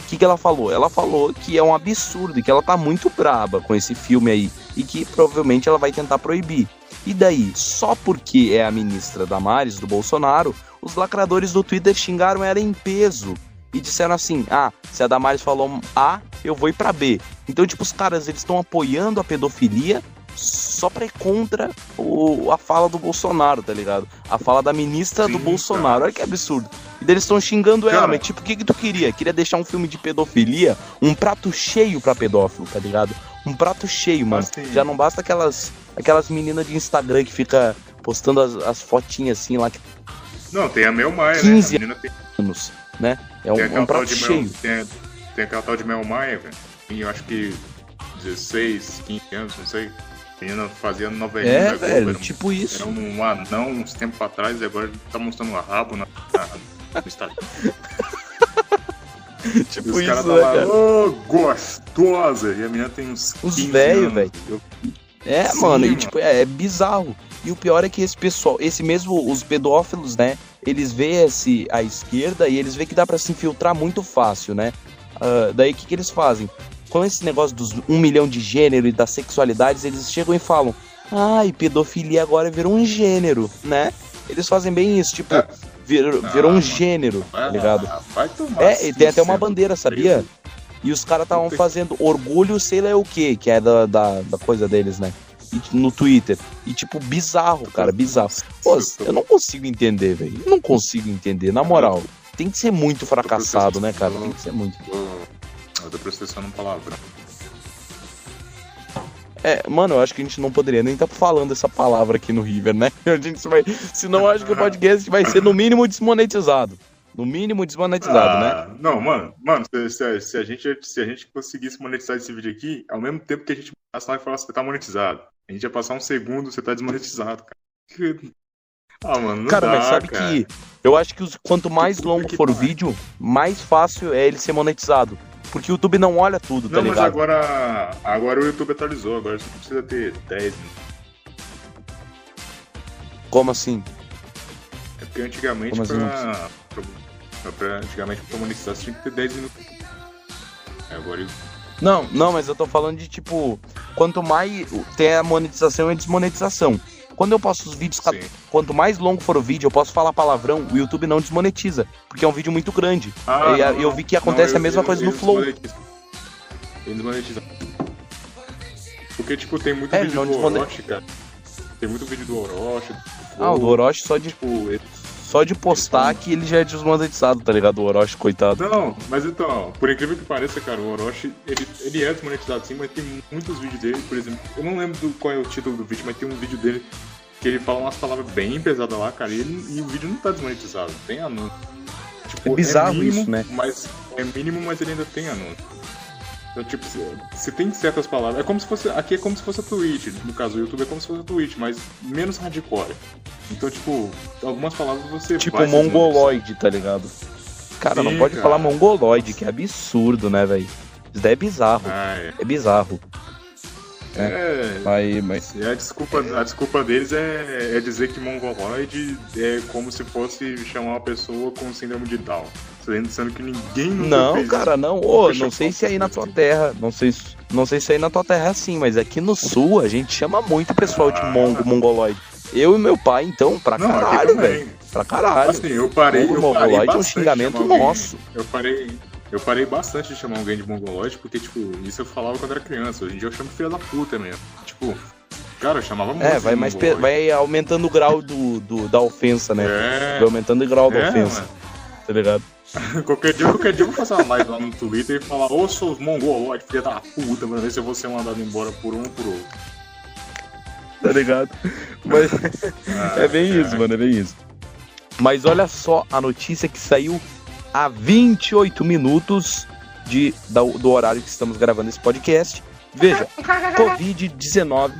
O que, que ela falou? Ela falou que é um absurdo e que ela tá muito braba com esse filme aí. E que provavelmente ela vai tentar proibir. E daí, só porque é a ministra Damares do Bolsonaro, os lacradores do Twitter xingaram ela em peso e disseram assim: "Ah, se a Damares falou A, eu vou ir pra B". Então, tipo, os caras eles estão apoiando a pedofilia só pra ir contra o, a fala do Bolsonaro, tá ligado? A fala da ministra do Sim, Bolsonaro. cara. Olha que absurdo. E eles estão xingando ela, Cara. mas tipo, o que que tu queria? Queria deixar um filme de pedofilia, um prato cheio pra pedófilo, tá ligado? Um prato cheio, mano. Assim. Já não basta aquelas aquelas meninas de Instagram que fica postando as, as fotinhas assim lá que Não, tem a Mel Maia, 15 né? Tem, anos, né? É um, tem um prato de cheio. Mel, tem, tem aquela tal de Mel Maia, velho. E eu acho que 16, 15 anos, não sei. A menina fazia novelinha É, da Globo, velho, era um- tipo isso. Era um anão uns tempos atrás e agora tá mostrando o rabo na, na, no Instagram. E Tipo os caras isso, tá né, lá, cara? ô, gostosa! E a menina tem uns Os 15 velho. Eu- É, Sim, mano, e mano. tipo, é, é bizarro. E o pior é que esse pessoal, esse mesmo, os pedófilos, né? Eles veem esse, a esquerda e eles veem que dá pra se infiltrar muito fácil, né? Ah, daí o que, que eles fazem? Com esse negócio dos um milhão de gênero e das sexualidades, eles chegam e falam: Ai, pedofilia agora virou um gênero, né? Eles fazem bem isso, tipo, É. virou, Ah, um mano. gênero, tá ligado? Ah, É, e tem até uma bandeira, sabia? E os caras estavam fazendo orgulho, sei lá o que, que é da, da, da coisa deles, né? No Twitter. E tipo, bizarro, cara, bizarro. Pô, eu não consigo entender, velho. Não consigo entender, na moral. Tem que ser muito fracassado, né, cara? Tem que ser muito. Eu tô processando palavrão. É, mano, eu acho que a gente não poderia nem estar falando essa palavra aqui no River, né? A gente vai. Senão acho que o podcast vai ser no mínimo desmonetizado. No mínimo desmonetizado, né? Ah, Não, mano, mano, se, se- se a gente, se a gente conseguisse monetizar esse vídeo aqui, ao mesmo tempo que a gente passasse lá e falasse que tá monetizado. A gente ia passar um segundo, você tá desmonetizado, cara. Ah, mano, não Cara, dá, mas sabe cara. que eu acho que os- quanto mais longo for o pariu. vídeo, mais fácil é ele ser monetizado. Porque o YouTube não olha tudo, tá Não, mas ligado? agora, agora o YouTube atualizou, agora você não precisa ter 10 Como assim? É porque antigamente Como assim pra, pra, pra- antigamente pra monetizar você tinha que ter 10 minutos. É, agora Não, não, mas eu tô falando de tipo, quanto mais tem a monetização e a desmonetização. Quando eu posto os vídeos, sim. quanto mais longo for o vídeo, eu posso falar palavrão, o YouTube não desmonetiza, porque é um vídeo muito grande. Ah, E a- eu vi que acontece a ele- mesma coisa ele no Flow. desmonetiza. Ele desmonetiza. Porque, tipo, tem muito É, vídeo não do desmone- Orochi, cara. Tem muito vídeo do Orochi. do Flow. Ah, o do Orochi só de, Tipo, ele... só de postar que ele já é desmonetizado, tá ligado? O Orochi, coitado. Não, mas então, por incrível que pareça, cara, o Orochi, ele, ele é desmonetizado sim, mas tem muitos vídeos dele, por exemplo, eu não lembro do, qual é o título do vídeo, mas tem um vídeo dele que ele fala umas palavras bem pesadas lá, cara, e, ele- e o vídeo não tá desmonetizado, tem anúncio. Tipo, É bizarro mínimo, isso, né? Mas é mínimo, mas ele ainda tem anúncio. Então, tipo, se, se tem certas palavras. É como se fosse. Aqui é como se fosse a Twitch. No caso, o YouTube é como se fosse a Twitch, mas menos hardcore. Então, tipo, algumas palavras você. Tipo mongoloide, tá ligado? Cara, não Sim, pode cara. falar mongoloide, que é absurdo, né, velho? Isso daí é bizarro. Ah, é. É bizarro. É. Mas, mas... E a desculpa, a desculpa deles é, é dizer que mongoloide é como se fosse chamar uma pessoa com síndrome de Down. Sendo, sendo que ninguém Não, cara, não. Ô, Deixa não sei se aí na tua terra, não sei, se- não sei se aí na tua terra é assim, mas aqui no sul a gente chama muito o pessoal de Ah. mongo, mongoloide. Eu e meu pai, então, pra Não, caralho, velho. Pra caralho. Assim, eu parei. Mongoloide é um xingamento nosso. Eu parei. Eu parei bastante de chamar alguém de mongoloide, porque, tipo, isso eu falava quando era criança. Hoje em dia eu chamo filho da puta mesmo. Tipo, cara, eu chamava muito. É, vai mais pe- vai aumentando o grau do, do- da ofensa, né? É. Vai aumentando o grau da É, ofensa, tá ligado? mano. qualquer, dia, qualquer dia eu vou fazer uma live lá no Twitter e falar, ô seus mongoloides, filha da puta, pra ver se eu vou ser mandado embora por um ou por outro. Tá ligado? Mas Ah, é bem isso, mano, é bem isso. Mas olha só a notícia que saiu há 28 minutos de, da- do horário que estamos gravando esse podcast. Veja, Covid-19.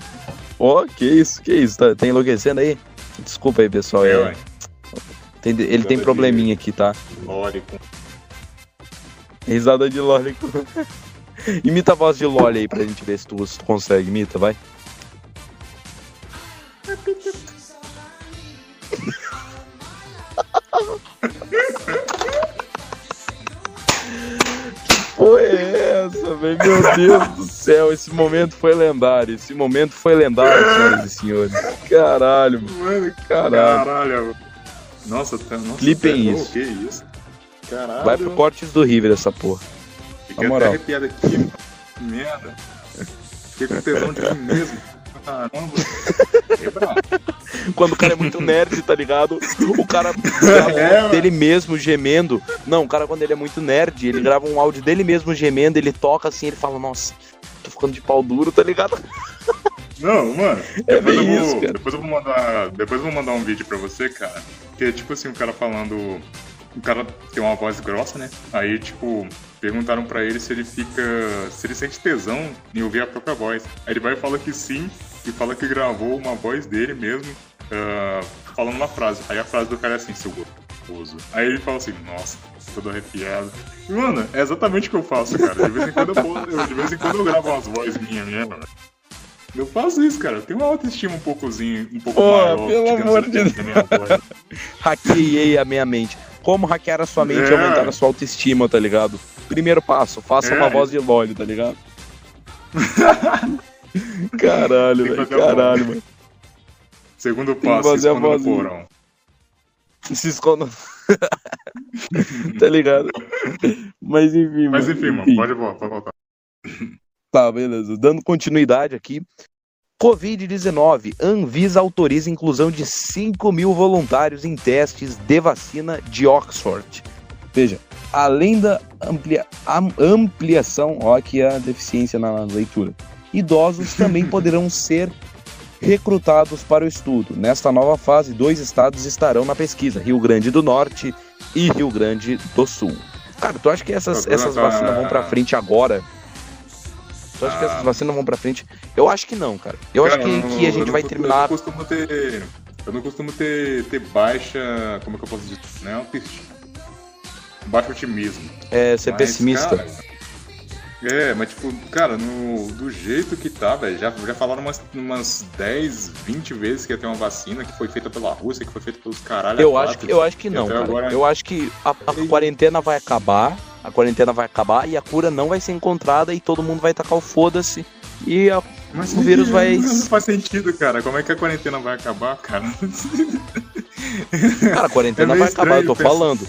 Ó, que isso, que isso, tá, tá enlouquecendo aí? Desculpa aí, pessoal. É, é- tem- ele tem probleminha aqui, tá? Lore com Risada de Loli. Imita a voz de Loli aí pra gente ver se tu, se tu consegue. Imita, vai. Que porra é essa, velho? Meu Deus do céu, esse momento foi lendário. Esse momento foi lendário, senhoras e senhores. Caralho, mano. Caralho. caralho. Nossa, tá, nossa. Clipem tá- isso. que isso? Caralho. Vai pro cortes do River essa porra. Fiquei na moral. até arrepiado aqui. mano. Que merda. Fiquei com tesão de mim mesmo. Quando o cara é muito nerd, tá ligado? O cara grava É, áudio dele mesmo gemendo. Não, o cara, quando ele é muito nerd, ele grava um áudio dele mesmo gemendo, ele toca assim, ele fala, nossa, tô ficando de pau duro, tá ligado? Não, mano. É Depois, eu vou, isso, depois eu vou mandar. Depois eu vou mandar um vídeo pra você, cara. Que é tipo assim, o cara falando. O cara tem uma voz grossa, né? Aí, tipo, perguntaram pra ele se ele fica. se ele sente tesão em ouvir a própria voz. Aí ele vai e fala que sim, e fala que gravou uma voz dele mesmo, ah, falando uma frase. Aí a frase do cara é assim, seu gostoso. Aí ele fala assim, nossa, todo arrepiado. E, mano, é exatamente o que eu faço, cara. De vez em quando eu, de vez em quando eu gravo umas vozes minhas mesmo. Eu faço isso, cara. Eu tenho uma autoestima um poucozinho, um pouco Pô, maior. pelo amor assim, de voz. Hackeei a minha mente. Como hackear a sua mente e É. aumentar a sua autoestima, tá ligado? Primeiro passo, faça É. uma voz de Loli, tá ligado? Caralho, velho. Caralho, mano. Segundo passo, se esconda no porão. Se esconda. tá ligado? Mas enfim, Mas enfim, mano, enfim. pode voltar, pode voltar. Tá, beleza. Dando continuidade aqui. Covid-19. Anvisa autoriza a inclusão de 5 mil voluntários em testes de vacina de Oxford. Veja, além da amplia, ampliação, ó, aqui a deficiência na leitura. Idosos também poderão ser recrutados para o estudo. Nesta nova fase, dois estados estarão na pesquisa: Rio Grande do Norte e Rio Grande do Sul. Cara, tu acha que essas, essas vacinas vão para frente agora? Tu acha que essas vacinas vão para frente? Eu acho que não, cara. Eu cara, acho que, que a gente vai terminar. Eu não costumo ter. Eu não costumo ter, ter baixa. Como é que eu posso dizer? Não é autoestima. Baixo otimismo. É, ser Mas, pessimista. Cara, é, mas tipo, cara, no, do jeito que tá, velho, já, já falaram umas, umas 10, 20 vezes que ia ter uma vacina que foi feita pela Rússia, que foi feita pelos caralho. Eu, acho que, eu acho que não, cara. Agora... Eu acho que a, a quarentena vai acabar, a quarentena vai acabar e a cura não vai ser encontrada e todo mundo vai tacar o foda-se e a, mas, o vírus vai. Não faz sentido, cara. Como é que a quarentena vai acabar, cara? Cara, a quarentena é vai acabar, eu tô pensar... falando.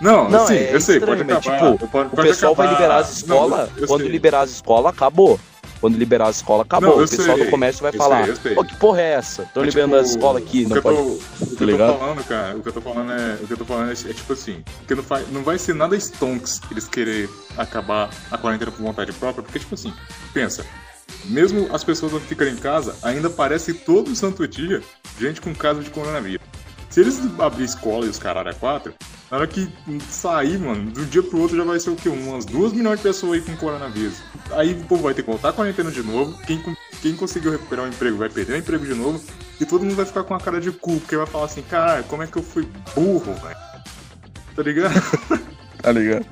Não, não assim, é eu sei, pode acabar. Tipo, pode, o pessoal acabar. vai liberar as escolas, quando sei. liberar as escolas, acabou. Quando liberar as escolas, acabou. Não, o pessoal sei, do comércio vai falar, pô, que porra é essa? Tô Mas, liberando tipo, as escolas aqui, não pode... Tô, o que tá eu tô falando, cara, o que eu tô falando é, o que eu tô falando é, é tipo assim, porque não, faz, não vai ser nada stonks eles querer acabar a quarentena por vontade própria, porque tipo assim, pensa, mesmo as pessoas vão ficar em casa, ainda aparece todo santo dia gente com caso de coronavírus. Se eles abrir escola e os caralho a quatro, na hora que sair, mano, de um dia pro outro já vai ser o quê? Umas duas milhões de pessoas aí com coronavírus. Aí o povo vai ter que voltar a quarentena de novo. Quem, quem conseguiu recuperar o emprego vai perder o emprego de novo. E todo mundo vai ficar com a cara de cu, porque vai falar assim, cara, como é que eu fui burro, velho? Tá ligado? tá ligado?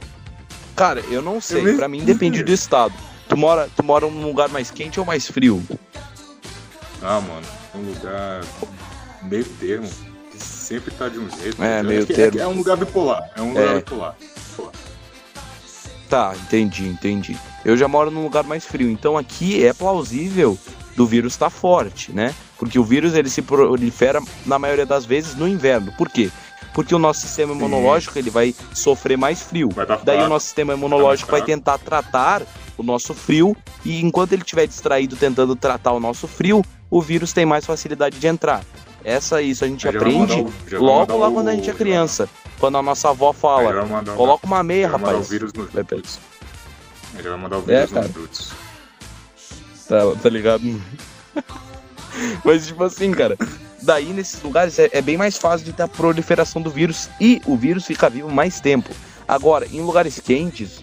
Cara, eu não sei. Eu pra mim depende do estado. Tu mora, tu mora num lugar mais quente ou mais frio? Ah, mano, um lugar meio termo sempre tá de um jeito. É, meio é, termo. É, é, um lugar bipolar. É um lugar é. bipolar. Tá, entendi, entendi. Eu já moro num lugar mais frio, então aqui é plausível do vírus estar tá forte, né? Porque o vírus ele se prolifera na maioria das vezes no inverno. Por quê? Porque o nosso sistema imunológico Sim. ele vai sofrer mais frio. Tá Daí o nosso sistema imunológico vai tentar tratar o nosso frio e enquanto ele estiver distraído tentando tratar o nosso frio, o vírus tem mais facilidade de entrar. Essa isso a gente já aprende o, logo lá quando a gente é criança. Quando a nossa avó fala, mandar, coloca uma meia, rapaz. Ele vai mandar o vírus é, nos. Tá, tá ligado? Mas tipo assim, cara, daí nesses lugares é, é, bem mais fácil de ter a proliferação do vírus e o vírus fica vivo mais tempo. Agora, em lugares quentes,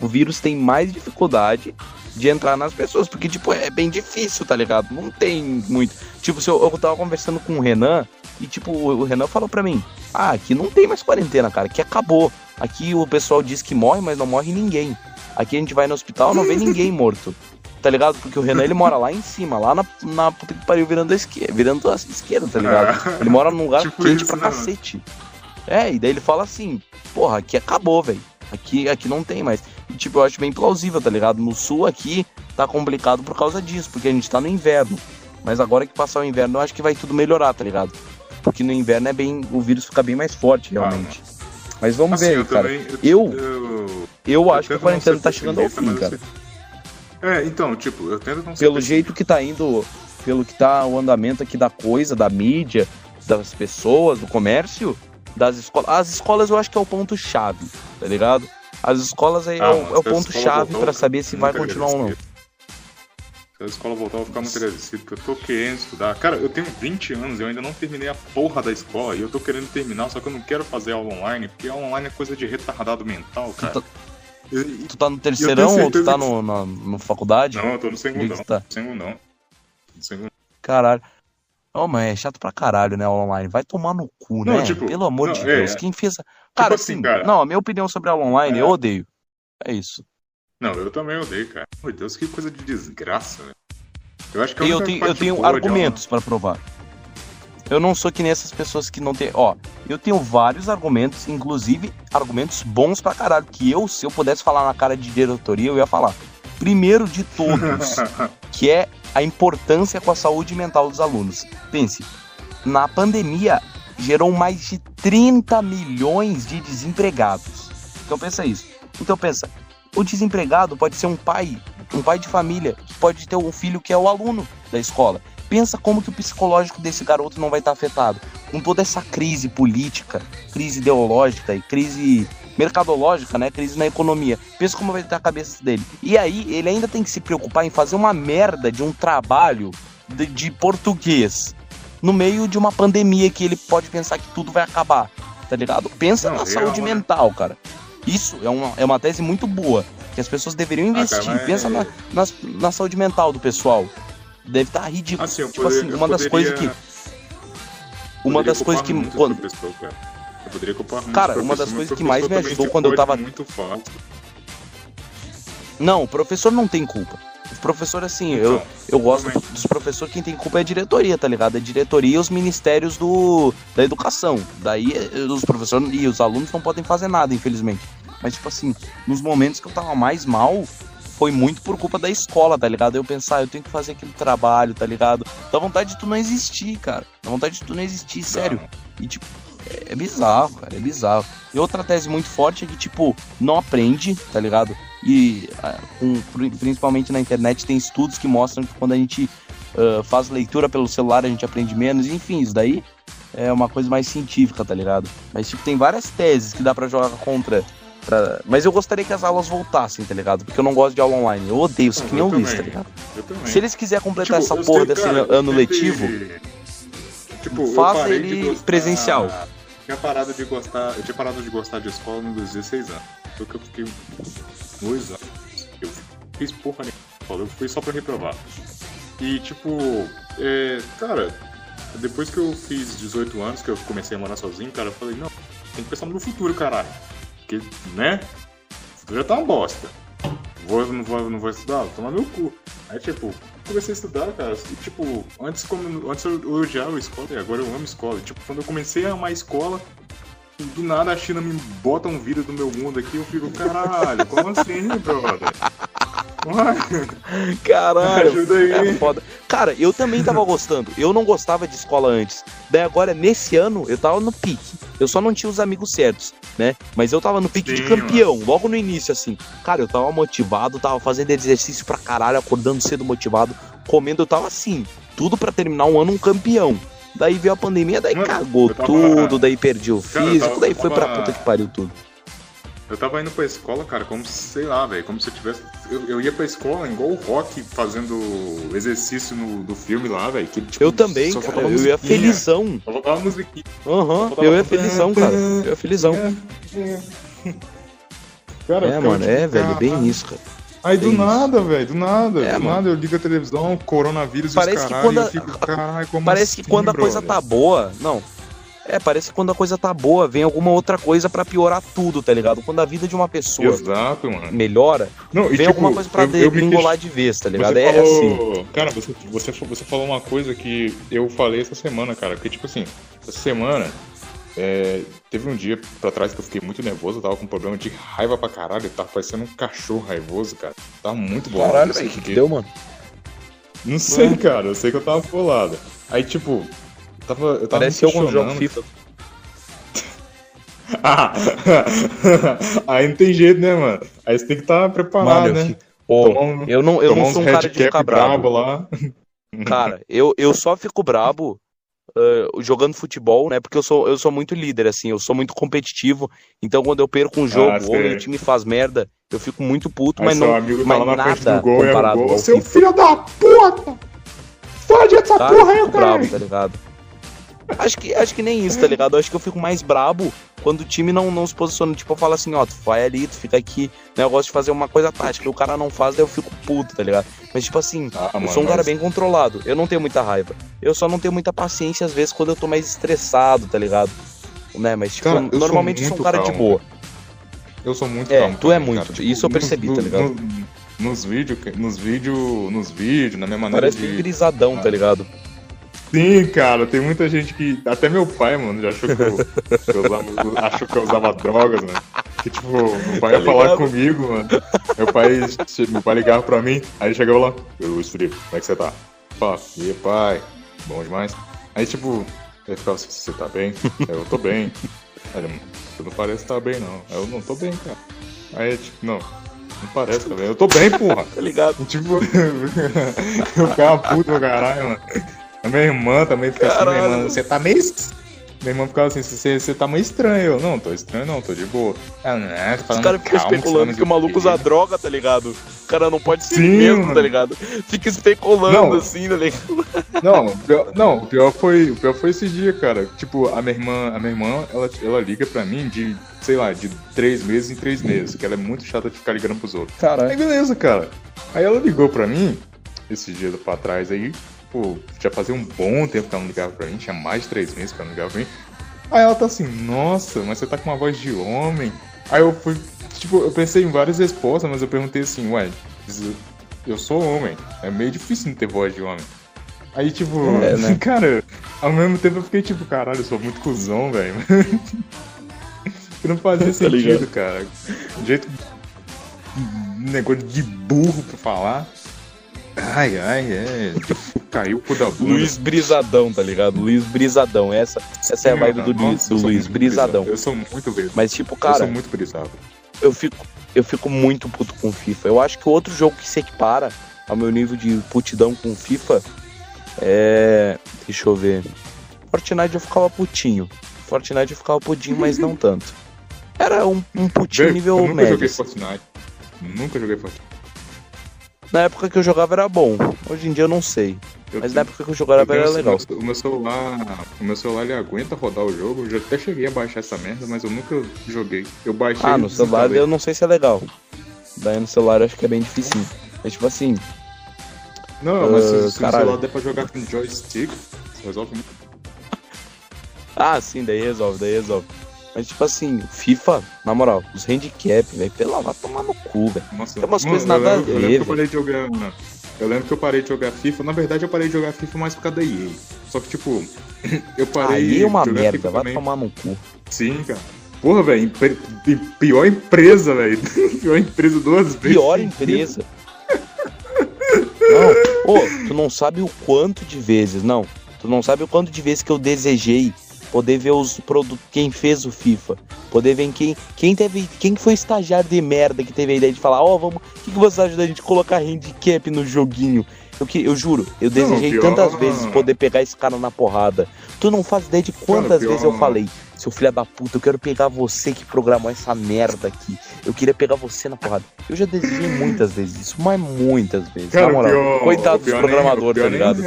o vírus tem mais dificuldade de entrar nas pessoas, porque, tipo, é bem difícil, tá ligado? Não tem muito. Tipo, se eu, eu tava conversando com o Renan, e, tipo, o Renan falou pra mim: Ah, aqui não tem mais quarentena, cara, aqui acabou. Aqui o pessoal diz que morre, mas não morre ninguém. Aqui a gente vai no hospital não vê ninguém morto. Tá ligado? Porque o Renan ele mora lá em cima, lá na, na puta que pariu virando a esquerda, virando a esquerda, tá ligado? Ele mora num lugar tipo quente isso, pra não. cacete. É, e daí ele fala assim, porra, aqui acabou, velho. Aqui, aqui não tem mais. E, tipo, eu acho bem plausível, tá ligado? No sul aqui tá complicado por causa disso, porque a gente tá no inverno. Mas agora que passar o inverno, eu acho que vai tudo melhorar, tá ligado? Porque no inverno é bem. O vírus fica bem mais forte, realmente. Ah, mas vamos assim, ver, eu cara. Também, eu, eu, eu, acho que a quarentena tá chegando ao fim, cara. É, então, tipo, eu tento não Pelo jeito que tá indo, pelo que tá o andamento aqui da coisa, da mídia, das pessoas, do comércio, das escolas. As escolas eu acho que é o ponto chave, tá ligado? As escolas aí ah, é, o, é o ponto chave para saber se vai continuar ou não. Se a escola voltar, eu vou ficar muito agradecido, porque eu tô querendo estudar. Cara, eu tenho 20 anos e eu ainda não terminei a porra da escola. E eu tô querendo terminar, só que eu não quero fazer aula online, porque aula online é coisa de retardado mental, cara. Tu tá, tu tá no terceirão ou tu tá no, na, faculdade? Não, eu tô no segundo, Tá? Segundo não. Segundo. Caralho. Ô, oh, mas é chato pra caralho, né, aula online. Vai tomar no cu, não, né? Tipo, Pelo amor não, de Deus. É, Quem fez. A... Tipo cara, assim, assim, cara, não, a minha opinião sobre aula online, é. eu odeio. É isso. Não, eu também odeio, cara. Meu Deus, que coisa de desgraça, né? Eu acho que eu tenho, eu tenho argumentos para provar. Eu não sou que nem essas pessoas que não tem. Ó, eu tenho vários argumentos, inclusive argumentos bons pra caralho. Que eu, se eu pudesse falar na cara de diretoria, eu ia falar. Primeiro de todos, que é a importância com a saúde mental dos alunos. Pense, na pandemia gerou mais de 30 milhões de desempregados. Então pensa isso. Então pensa, o desempregado pode ser um pai, um pai de família, que pode ter um filho que é o aluno da escola. Pensa como que o psicológico desse garoto não vai estar afetado. Com toda essa crise política, crise ideológica e crise mercadológica, né? Crise na economia. Pensa como vai estar a cabeça dele. E aí, ele ainda tem que se preocupar em fazer uma merda de um trabalho de, de português no meio de uma pandemia que ele pode pensar que tudo vai acabar. Tá ligado? Pensa não, na saúde né? mental, cara. Isso é uma, é uma tese muito boa. Que as pessoas deveriam investir. Ah, cara, Pensa é... na, na, na saúde mental do pessoal. Deve estar tá ridículo. Assim, tipo poderia, assim, uma das coisas que. Uma das coisas que. Quando... cara. Poderia culpar muito Cara, uma das coisas que mais me ajudou quando eu tava. Muito fácil. Não, o professor não tem culpa. O professor, assim, então, eu, eu gosto dos professores, quem tem culpa é a diretoria, tá ligado? A diretoria e os ministérios do, da educação. Daí eh, os professores e os alunos não podem fazer nada, infelizmente. Mas, tipo assim, nos momentos que eu tava mais mal, foi muito por culpa da escola, tá ligado? Eu pensar, ah, eu tenho que fazer aquele trabalho, tá ligado? Dá vontade de tu não existir, cara. Dá vontade de tu não existir, sério. E tipo, é, é bizarro, cara, é bizarro. E outra tese muito forte é que, tipo, não aprende, tá ligado? E com, principalmente na internet tem estudos que mostram que quando a gente uh, faz leitura pelo celular a gente aprende menos. Enfim, isso daí é uma coisa mais científica, tá ligado? Mas, tipo, tem várias teses que dá para jogar contra Pra... Mas eu gostaria que as aulas voltassem, tá ligado? Porque eu não gosto de aula online. Eu odeio isso que nem eu Luiz, tá ligado? Se eles quiserem completar tipo, essa porra desse cara, ano letivo, tipo, faça ele gostar... presencial. Tinha parado de gostar. Eu tinha parado de gostar de escola nos 16 anos. Porque eu fiquei dois anos. Eu fiz porra nenhuma. Eu fui só pra reprovar. E tipo, é, cara, depois que eu fiz 18 anos, que eu comecei a morar sozinho, cara, eu falei, não, tem que pensar no futuro, caralho. Porque, né? Tu já tá uma bosta. Vou, não, vou, não vou estudar? Vou tomar meu cu. Aí, tipo, comecei a estudar, cara. Tipo, antes, como, antes eu odiava a escola e agora eu amo a escola. Tipo, quando eu comecei a amar a escola, do nada a China me bota um vírus do meu mundo aqui, eu fico, caralho, como assim, brother? Caralho, ajuda aí. É foda. Cara, eu também tava gostando. Eu não gostava de escola antes. Daí agora, nesse ano, eu tava no pique. Eu só não tinha os amigos certos, né? Mas eu tava no pique Sim, de campeão, mano. logo no início, assim. Cara, eu tava motivado, tava fazendo exercício pra caralho, acordando cedo motivado, comendo, eu tava assim. Tudo para terminar um ano um campeão. Daí veio a pandemia, daí Mano, cagou tava... tudo, daí perdi o físico, cara, tava, daí foi tava... pra puta que pariu tudo. Eu tava indo pra escola, cara, como sei lá, velho, como se eu tivesse. Eu, eu, ia pra escola igual o Rock fazendo exercício no, do filme lá, velho. Tipo, eu também, cara, eu ia felizão. Só faltava musiquinha. Aham, uhum, eu ia felizão, cara. Eu ia felizão. Cara, é, mano, é, velho, bem isso, cara. Aí do nada, velho, do nada, é, do mano. nada eu ligo a televisão, coronavírus parece que quando a... fico, Parece assim, que quando a coisa tá boa, não. É, parece que quando a coisa tá boa, vem alguma outra coisa para piorar tudo, tá ligado? Quando a vida de uma pessoa Exato, melhora, não, vem tipo, alguma coisa pra engolar de vez, tá ligado? Você é falou... assim. Cara, você, você, você falou uma coisa que eu falei essa semana, cara, que tipo assim, essa semana é, teve um dia pra trás que eu fiquei muito nervoso, eu tava com um problema de raiva pra caralho, tava parecendo um cachorro raivoso, cara. Tava muito bom. Caralho, velho, que, que deu, mano? Não sei, Ué. cara, eu sei que eu tava bolado. Aí, tipo, eu tava, eu tava Parece algum jogo FIFA. ah, aí não tem jeito, né, mano? Aí você tem que estar tá preparado, mano, né? Pô, um, eu não, eu não sou um cara de ficar brabo. lá. Cara, eu, eu só fico brabo uh, jogando futebol, né? Porque eu sou, eu sou muito líder, assim, eu sou muito competitivo. Então, quando eu perco um jogo ah, ou meu time faz merda, eu fico muito puto, Aí mas não amigo mas tá nada gol, comparado é gol. Seu filho da puta! Fode essa tá, porra aí, cara! bravo, tá ligado? Acho que, acho que nem isso, tá ligado? Acho que eu fico mais brabo quando o time não, não se posiciona. Tipo, eu falo assim, ó, tu vai ali, tu fica aqui. Né? Eu gosto de fazer uma coisa tática. E o cara não faz, daí eu fico puto, tá ligado? Mas, tipo assim, ah, eu mano, sou um cara mas... bem controlado. Eu não tenho muita raiva. Eu só não tenho muita paciência, às vezes, quando eu tô mais estressado, tá ligado? Né? Mas, tipo, cara, normalmente eu sou um cara calmo. de boa. Eu sou muito é, calmo. Tu é muito. Cara. Tipo, isso eu percebi, no, tá ligado? No, nos vídeos, nos vídeos, nos vídeos, na minha maneira Parece de... grisadão, tá ligado? Sim, cara, tem muita gente que. Até meu pai, mano, já achou que eu, que eu usava, achou que eu usava drogas, né? Que tipo, meu pai ia tá falar comigo, mano. Meu pai, meu pai ligava pra mim, aí chegava lá, eu Felipe, como é que você tá? Fala, e pai, bom demais. Aí tipo, ele ficava assim, você tá bem? Eu tô bem. Aí você não parece estar tá bem não. Aí eu não tô bem, cara. Aí tipo, não, não parece, tá bem. Eu tô bem, porra. tá ligado? Tipo, eu ficava puto caralho, mano. A minha irmã também fica assim, minha irmã, você tá meio minha irmã ficava assim, você, você tá meio estranho. Eu, não, tô estranho não, tô de boa. Ela, né, Os caras ficam especulando que o maluco usa droga, tá ligado? O cara não pode ser Sim, mesmo, mano. tá ligado? Fica especulando não. assim, tá ligado? Não, pior, não, o pior foi, o pior foi esse dia, cara. Tipo, a minha irmã, a minha irmã, ela, ela liga pra mim de, sei lá, de três meses em três meses, que ela é muito chata de ficar ligando pros outros. Caralho. Aí beleza, cara. Aí ela ligou pra mim, esses dias pra trás aí, pô, já fazia um bom tempo que ela não ligava pra mim, tinha mais de três meses que ela não ligava pra mim. Aí ela tá assim, nossa, mas você tá com uma voz de homem. Aí eu fui, tipo, eu pensei em várias respostas, mas eu perguntei assim, ué, eu sou homem, é meio difícil não ter voz de homem. Aí, tipo, é, né? cara, ao mesmo tempo eu fiquei tipo, caralho, eu sou muito cuzão, velho. não fazia tá sentido, cara. jeito. negócio de burro pra falar. Ai, ai, é. Caiu o cu da bunda. Luiz Brisadão, tá ligado? Luiz Brisadão. Essa, essa é a vibe do, Luiz, do Luiz Brisadão. Eu sou muito brisado. Mas, tipo, cara. Eu sou muito brisado. Eu fico, eu fico muito puto com FIFA. Eu acho que o outro jogo que se equipara ao meu nível de putidão com FIFA é. Deixa eu ver. Fortnite eu ficava putinho. Fortnite eu ficava putinho, mas não tanto. Era um, um putinho nível eu nunca médio. Joguei Fortnite. Nunca joguei Fortnite. Na época que eu jogava era bom. Hoje em dia eu não sei. Eu mas tenho, na época que eu jogava eu era legal. O meu celular. O meu celular ele aguenta rodar o jogo. Eu já até cheguei a baixar essa merda, mas eu nunca joguei. Eu baixei. Ah, no celular eu não sei se é legal. Daí no celular eu acho que é bem difícil. Mas tipo assim. Não, uh, mas se, se o celular der pra jogar com joystick, resolve muito. ah, sim, daí resolve, daí resolve. Mas, tipo assim, FIFA, na moral, os handicap, velho, pela lá tomar no cu, velho. Tem umas coisas nada a ver. Eu lembro que eu parei de jogar. Eu lembro que eu parei de jogar FIFA. Na verdade, eu parei de jogar FIFA mais por causa da EA. Só que, tipo, eu parei. Aí é uma merda, FIFA vai também. tomar no cu. Sim, cara. Porra, velho, pior empresa, velho. pior empresa duas vezes. Pior empresa. não, ô, tu não sabe o quanto de vezes, não. Tu não sabe o quanto de vezes que eu desejei poder ver os produtos, quem fez o FIFA, poder ver quem, quem teve, quem foi estagiário de merda que teve a ideia de falar, ó, oh, vamos, o que, que você ajuda a gente colocar handicap no joguinho? Eu, que, eu juro, eu desejei não, pior, tantas vezes poder pegar esse cara na porrada. Tu não faz ideia de quantas cara, vezes eu falei, seu filho da puta, eu quero pegar você que programou essa merda aqui. Eu queria pegar você na porrada. Eu já desejei muitas vezes isso, mas muitas vezes. Cara, na moral, pior, coitado dos programadores, tá ligado?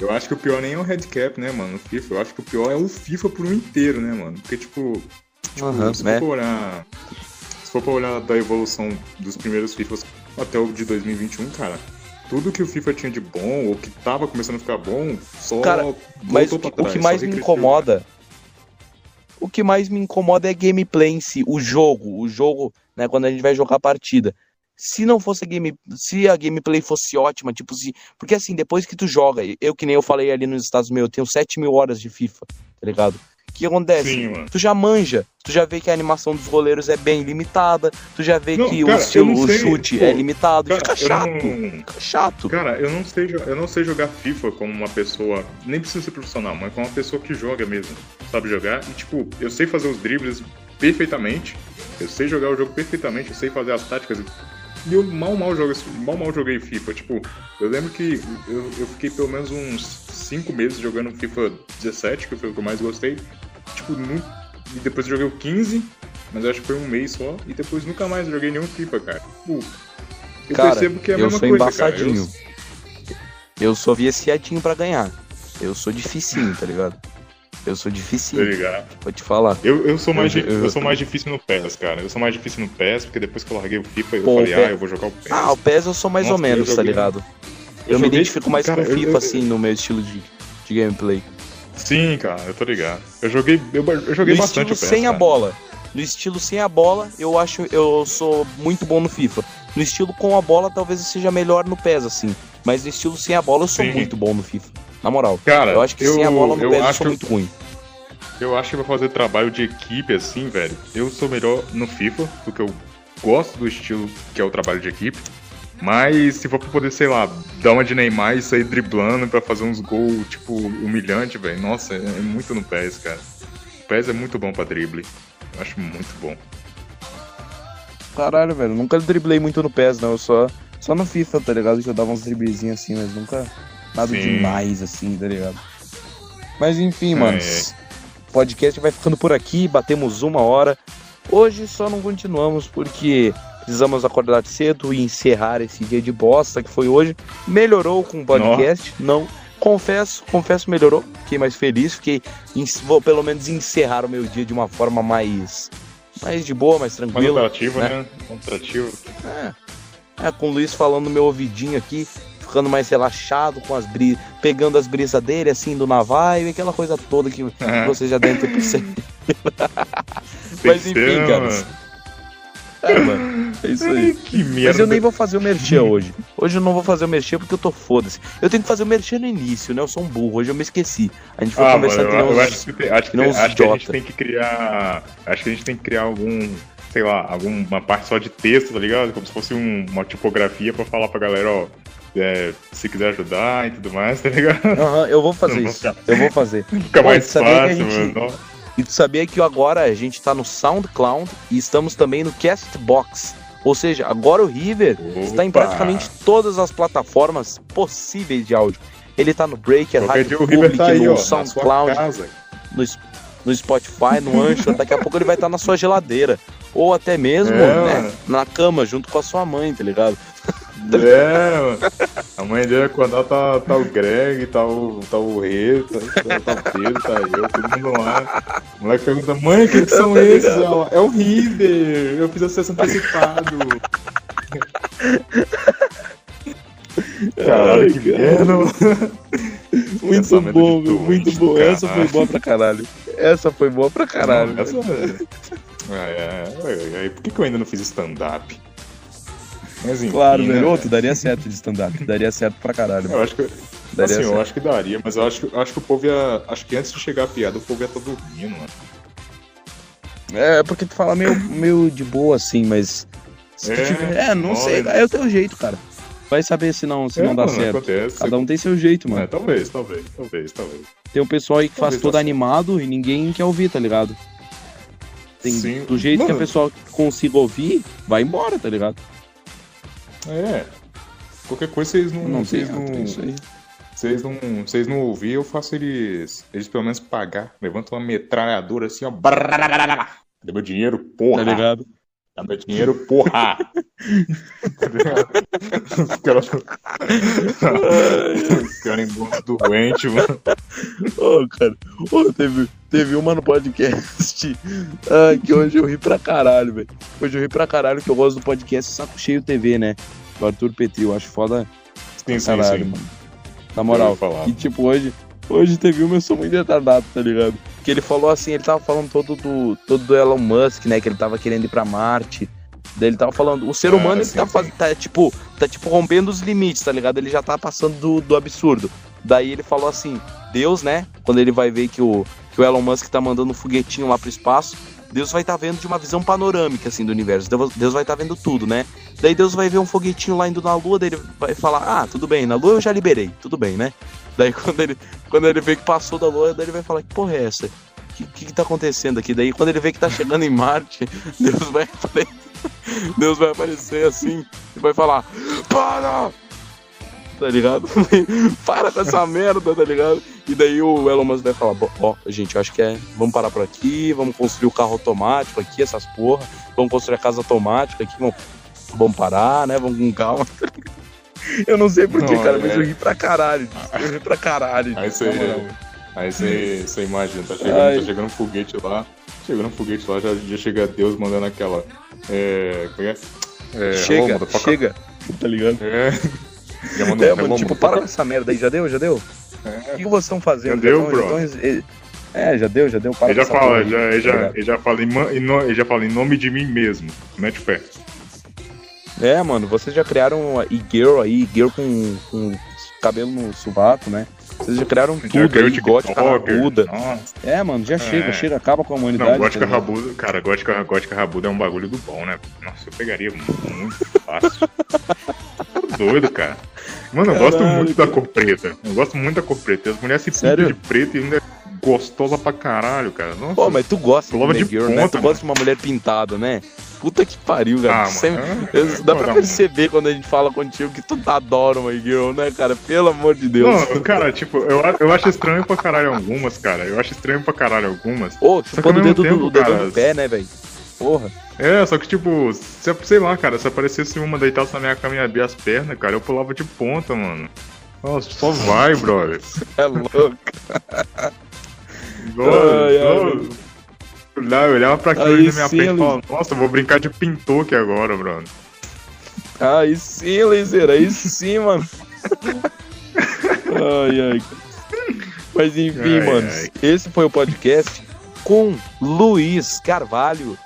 Eu acho que o pior nem é o headcap, né, mano, no FIFA. Eu acho que o pior é o FIFA por um inteiro, né, mano? Porque, tipo, tipo uhum, se, né? for olhar, se for pra olhar da evolução dos primeiros FIFAs até o de 2021, cara, tudo que o FIFA tinha de bom, ou que tava começando a ficar bom, só cara, mas o que, trás, o que mais me incomoda... O que mais me incomoda é a gameplay em si, o jogo, o jogo, né, quando a gente vai jogar a partida se não fosse a game, se a gameplay fosse ótima, tipo se, porque assim, depois que tu joga, eu que nem eu falei ali nos Estados Unidos, eu tenho 7 mil horas de FIFA, tá ligado? O que acontece? Sim, tu já manja, tu já vê que a animação dos goleiros é bem limitada, tu já vê não, que cara, o, estilo, o chute Pô, é limitado, cara, fica chato, não... fica chato. Cara, eu não, sei, eu não sei jogar FIFA como uma pessoa, nem precisa ser profissional, mas como uma pessoa que joga mesmo, sabe jogar, e tipo, eu sei fazer os dribles perfeitamente, eu sei jogar o jogo perfeitamente, eu sei fazer as táticas e eu mal, mal, jogo, mal, mal joguei FIFA. Tipo, eu lembro que eu, eu fiquei pelo menos uns 5 meses jogando FIFA 17, que foi o que eu mais gostei. Tipo, nu... e depois eu joguei o 15, mas acho que foi um mês só. E depois nunca mais joguei nenhum FIFA, cara. Tipo, eu cara, percebo que é a eu mesma sou coisa, embaçadinho. Cara. Eu... eu sou viciadinho pra ganhar. Eu sou dificinho, tá ligado? Eu sou difícil. Vou te falar. Eu, eu, sou mais, eu, eu, eu, sou mais difícil no PES, cara. Eu sou mais difícil no PES, porque depois que eu larguei o FIFA, eu Pô, falei, ah, eu vou jogar o PES. Ah, o PES eu sou mais Nossa, ou menos, tá ligado? Eu, me identifico mais cara, com o FIFA, assim, no meu estilo de, de gameplay. Sim, cara, eu tô ligado. Eu joguei, eu, eu joguei no bastante o PES. Sem cara. a bola. No estilo sem a bola, eu acho eu sou muito bom no FIFA. No estilo com a bola, talvez eu seja melhor no PES, assim. Mas no estilo sem a bola, eu sou Sim. muito bom no FIFA. Na moral. Cara, eu acho que eu, sem a bola no PES eu sou muito ruim. Eu acho que pra fazer trabalho de equipe assim, velho, eu sou melhor no FIFA, porque eu gosto do estilo que é o trabalho de equipe. Mas se for pra poder, sei lá, dar uma de Neymar e sair driblando pra fazer uns gols, tipo, humilhante, velho. Nossa, é, é muito no PES, cara. O PES é muito bom pra drible. Eu acho muito bom. Caralho, velho. Nunca driblei muito no PES, não. Eu só, só no FIFA, tá ligado? Que eu dava uns driblezinhos assim, mas nunca nada Sim. demais, assim, tá ligado? Mas enfim, é. mano. O podcast vai ficando por aqui. Batemos uma hora. Hoje só não continuamos porque precisamos acordar cedo e encerrar esse dia de bosta que foi hoje. Melhorou com o podcast, Nossa. não. Confesso, confesso, melhorou. Fiquei mais feliz, fiquei. Vou pelo menos encerrar o meu dia de uma forma mais. Mais de boa, mais tranquila. Mais atrativo, né? né? Atrativo. É. é, com o Luiz falando no meu ouvidinho aqui, ficando mais relaxado com as brisas, pegando as brisas dele, assim, do naval, aquela coisa toda que é. você já deve ter percebido. Mas enfim, cara. É, mano. É isso aí. que merda. Mas eu nem vou fazer o merchan hoje. Hoje eu não vou fazer o merchan porque eu tô foda-se. Eu tenho que fazer o merchan no início, né? Eu sou um burro. Hoje eu me esqueci. A gente foi ah, conversar mano, eu, eu acho que, acho que, acho que a gente tem que criar. Acho que a gente tem que criar algum. Sei lá, alguma parte só de texto, tá ligado? Como se fosse um, uma tipografia pra falar pra galera, ó. É, se quiser ajudar e tudo mais, tá ligado? Uhum, eu vou fazer isso. Ficar... Eu vou fazer. Fica mais fácil, gente... mano. E tu sabia que agora a gente tá no SoundCloud e estamos também no Castbox. Ou seja, agora o River Opa. está em praticamente todas as plataformas possíveis de áudio. Ele tá no Breaker, Rádio Public, tá aí, no ó, SoundCloud, no, no, Spotify, no Anchor. Daqui a pouco ele vai estar tá na sua geladeira. Ou até mesmo é, né, na cama, junto com a sua mãe, tá ligado? É. A mãe dele acordar tá, tá o Greg, tá o, tá o Rê, tá, tá, o Pedro, tá eu, todo mundo lá. O moleque pergunta, mãe, o que, que são esses? Ela, é o River, eu fiz acesso antecipado. Caralho, que merda, Muito bom, meu, muito bom. Essa foi boa pra caralho. Essa foi boa pra caralho. Não, essa... é, é, é, por que, que eu ainda não fiz stand-up? Mas, enfim, claro, né? velho. Outro, daria certo de stand-up. daria certo pra caralho. Eu acho que. Daria assim, certo. eu acho que daria, mas eu acho, eu acho que o povo ia. Acho que antes de chegar a piada, o povo ia estar tá dormindo, mano. É, porque tu fala meio, meio de boa assim, mas. É, tiver... é, não sei. É o teu jeito, cara. Vai saber se não, se é, não dá mano, certo. Acontece. Cada um tem seu jeito, mano. É, talvez, talvez, talvez, talvez. Tem um pessoal aí que talvez faz todo animado e ninguém quer ouvir, tá ligado? Tem, Sim. Do jeito mano. que a pessoa consiga ouvir, vai embora, tá ligado? É. Qualquer coisa vocês não. não vocês não. Vocês não, vocês não ouvir, eu faço eles. Eles pelo menos pagar. Levanta uma metralhadora assim, ó. Cadê meu dinheiro, porra? Tá ligado? Dá meu dinheiro, porra! Os caras. Os caras doentes, mano. Ô, oh, cara. Oh, teve, teve uma no podcast ah, que hoje eu ri pra caralho, velho. Hoje eu ri pra caralho que eu gosto do podcast Saco Cheio TV, né? Do Arthur Petri. Eu acho foda. Sim, caralho, sim. mano. Na moral. E tipo, hoje. Hoje teve uma, eu sou muito retardado, tá ligado? Que ele falou assim, ele tava falando todo do, todo do Elon Musk, né? Que ele tava querendo ir pra Marte. Daí ele tava falando, o ser é, humano ele tá, tá, tipo, tá tipo rompendo os limites, tá ligado? Ele já tá passando do, do absurdo. Daí ele falou assim, Deus, né? Quando ele vai ver que o, que o Elon Musk tá mandando um foguetinho lá pro espaço, Deus vai estar tá vendo de uma visão panorâmica, assim, do universo. Deus vai estar tá vendo tudo, né? Daí Deus vai ver um foguetinho lá indo na Lua, daí ele vai falar, ah, tudo bem, na Lua eu já liberei, tudo bem, né? Daí quando ele, quando ele vê que passou da Lua, daí ele vai falar, que porra é essa? O que, que, que tá acontecendo aqui? Daí quando ele vê que tá chegando em Marte, Deus vai Deus vai aparecer assim e vai falar, para! Tá ligado? para com essa merda, tá ligado? E daí o Elon Musk vai falar, ó, oh, gente, acho que é, vamos parar por aqui, vamos construir o carro automático aqui, essas porra, vamos construir a casa automática aqui, vamos, vamos parar, né? Vamos com calma. Eu não sei porquê, cara, é... mas eu ri pra caralho. Eu ri pra caralho. Aí você, aí você, você imagina, tá chegando, tá chegando um foguete lá, chegando um foguete lá, já, já chega Deus mandando aquela. É. Como é? é chega, oh, chega, tá ligado? É. Já mandou, é, mano, tipo, para com essa merda aí, já deu, já deu? É. O que, vocês estão fazendo? Já deu, então, bro. Então, é, já deu, já deu. Para ele já fala, já, ele já, ele já fala em, ele já fala em nome de mim mesmo. Mete fé. É, mano, vocês já criaram e-girl aí, girl com, com cabelo no sovaco, né? Vocês já criaram Já tudo aí, gótica rabuda. Nossa. É, mano, já chega, É. chega, acaba com a humanidade. Não, gótica tá rabuda, cara, gótica, gótica rabuda é um bagulho do bom, né? Nossa, eu pegaria muito fácil. Tá doido, cara. Mano, eu gosto muito da cor preta. Eu gosto muito da cor preta. As mulheres se pintam de preto e ainda é gostosa pra caralho, cara. Nossa. Pô, mas tu gosta de, de girl, né? ponta, Tu gosta de uma mulher pintada, né? Puta que pariu, cara. Ah, Você- mano, eu- é, dá pô, pra dá- perceber quando a gente fala contigo que tu adora uma girl, né, cara? Pelo amor de Deus. Não, cara, tipo, eu, eu acho estranho pra caralho algumas, cara. Eu acho estranho pra caralho algumas. Ô, que chupando o dedo do, tempo, do dedo cara, do pé, né, velho? Porra. É, só que tipo, se, sei lá, cara, se aparecesse uma deitasse na minha cama e abrir as pernas, cara, eu pulava de ponta, mano. Nossa, só vai, brother. É louco. Ai, Olhar, eu olhava pra aquilo Aí na minha sim, frente e falava, nossa, eu vou brincar de pintor aqui agora, brother. Aí sim, laser, aí sim, mano. ai, ai. Mas enfim, Ai, mano, ai. esse foi o podcast com Luiz Carvalho.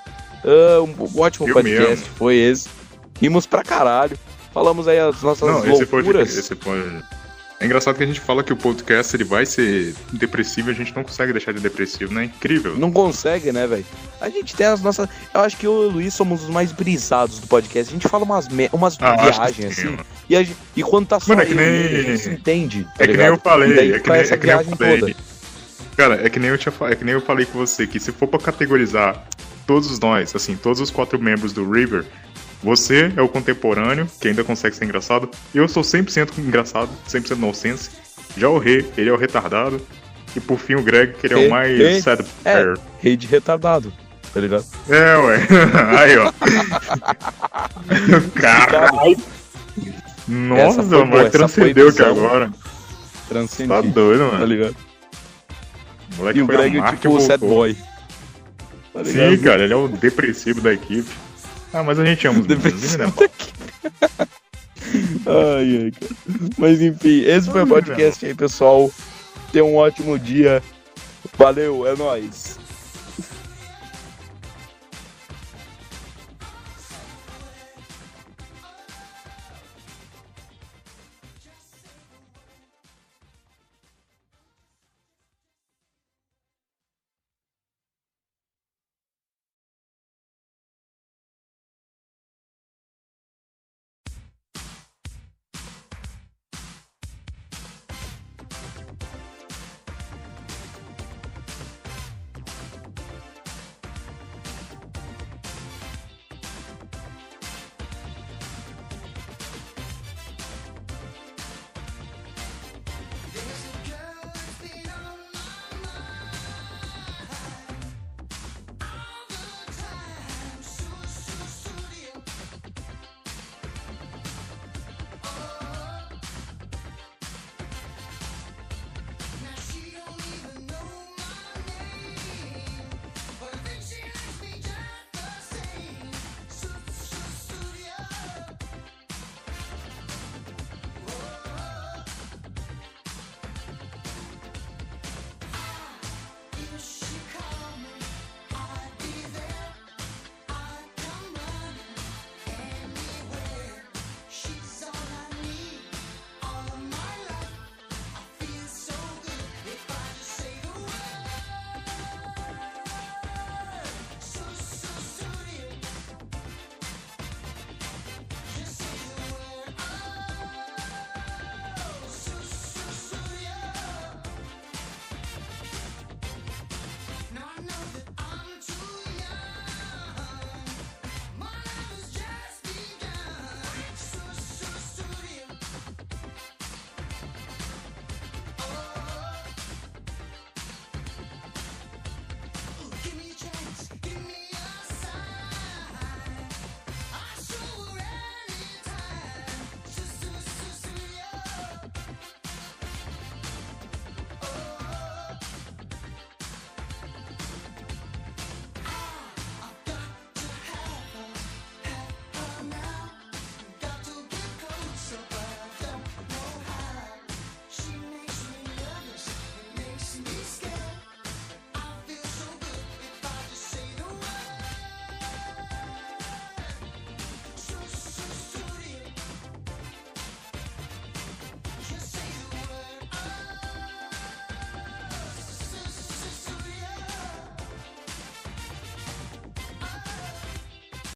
Ah, um ótimo Eu podcast mesmo. foi esse. Rimos pra caralho. Falamos aí as nossas Não, esse foi, loucuras. esse foi. É engraçado que a gente fala que o podcast ele vai ser depressivo e a gente não consegue deixar de depressivo, né? Incrível. Não consegue, né, velho? A gente tem as nossas. Eu acho que eu e o Luiz somos os mais brisados do podcast. A gente fala umas, me... umas Ah, viagens sim, assim. E, gente- e quando tá só Mano, é que nem- a gente se entende. tá É que nem ligado? eu falei, daí é que nem, é que nem eu falei. toda. Cara, é que nem eu tinha, é que nem eu falei com você que se for pra categorizar todos nós, assim, todos os quatro membros do River, você é o contemporâneo, que ainda consegue ser engraçado. Eu sou 100% engraçado, 100% nonsense. Já o Rê, ele é o retardado. E por fim o Greg, que ele é o mais sad É, rei de retardado. Tá ligado? É, ué. Aí, ó. Caralho. Nossa, foi boa, essa transcendeu aqui agora. Transcendi. Tá doido, Tá mano. ligado? O moleque E o Greg, tipo, o sad boy. Tá? Sim, cara, ele é o depressivo da equipe. Ah, mas a gente ama os meninos, Depressivo né? daqui. ai, ai, cara. Mas enfim, esse foi o podcast aí, pessoal. Tenha um ótimo dia. Valeu, é nóis.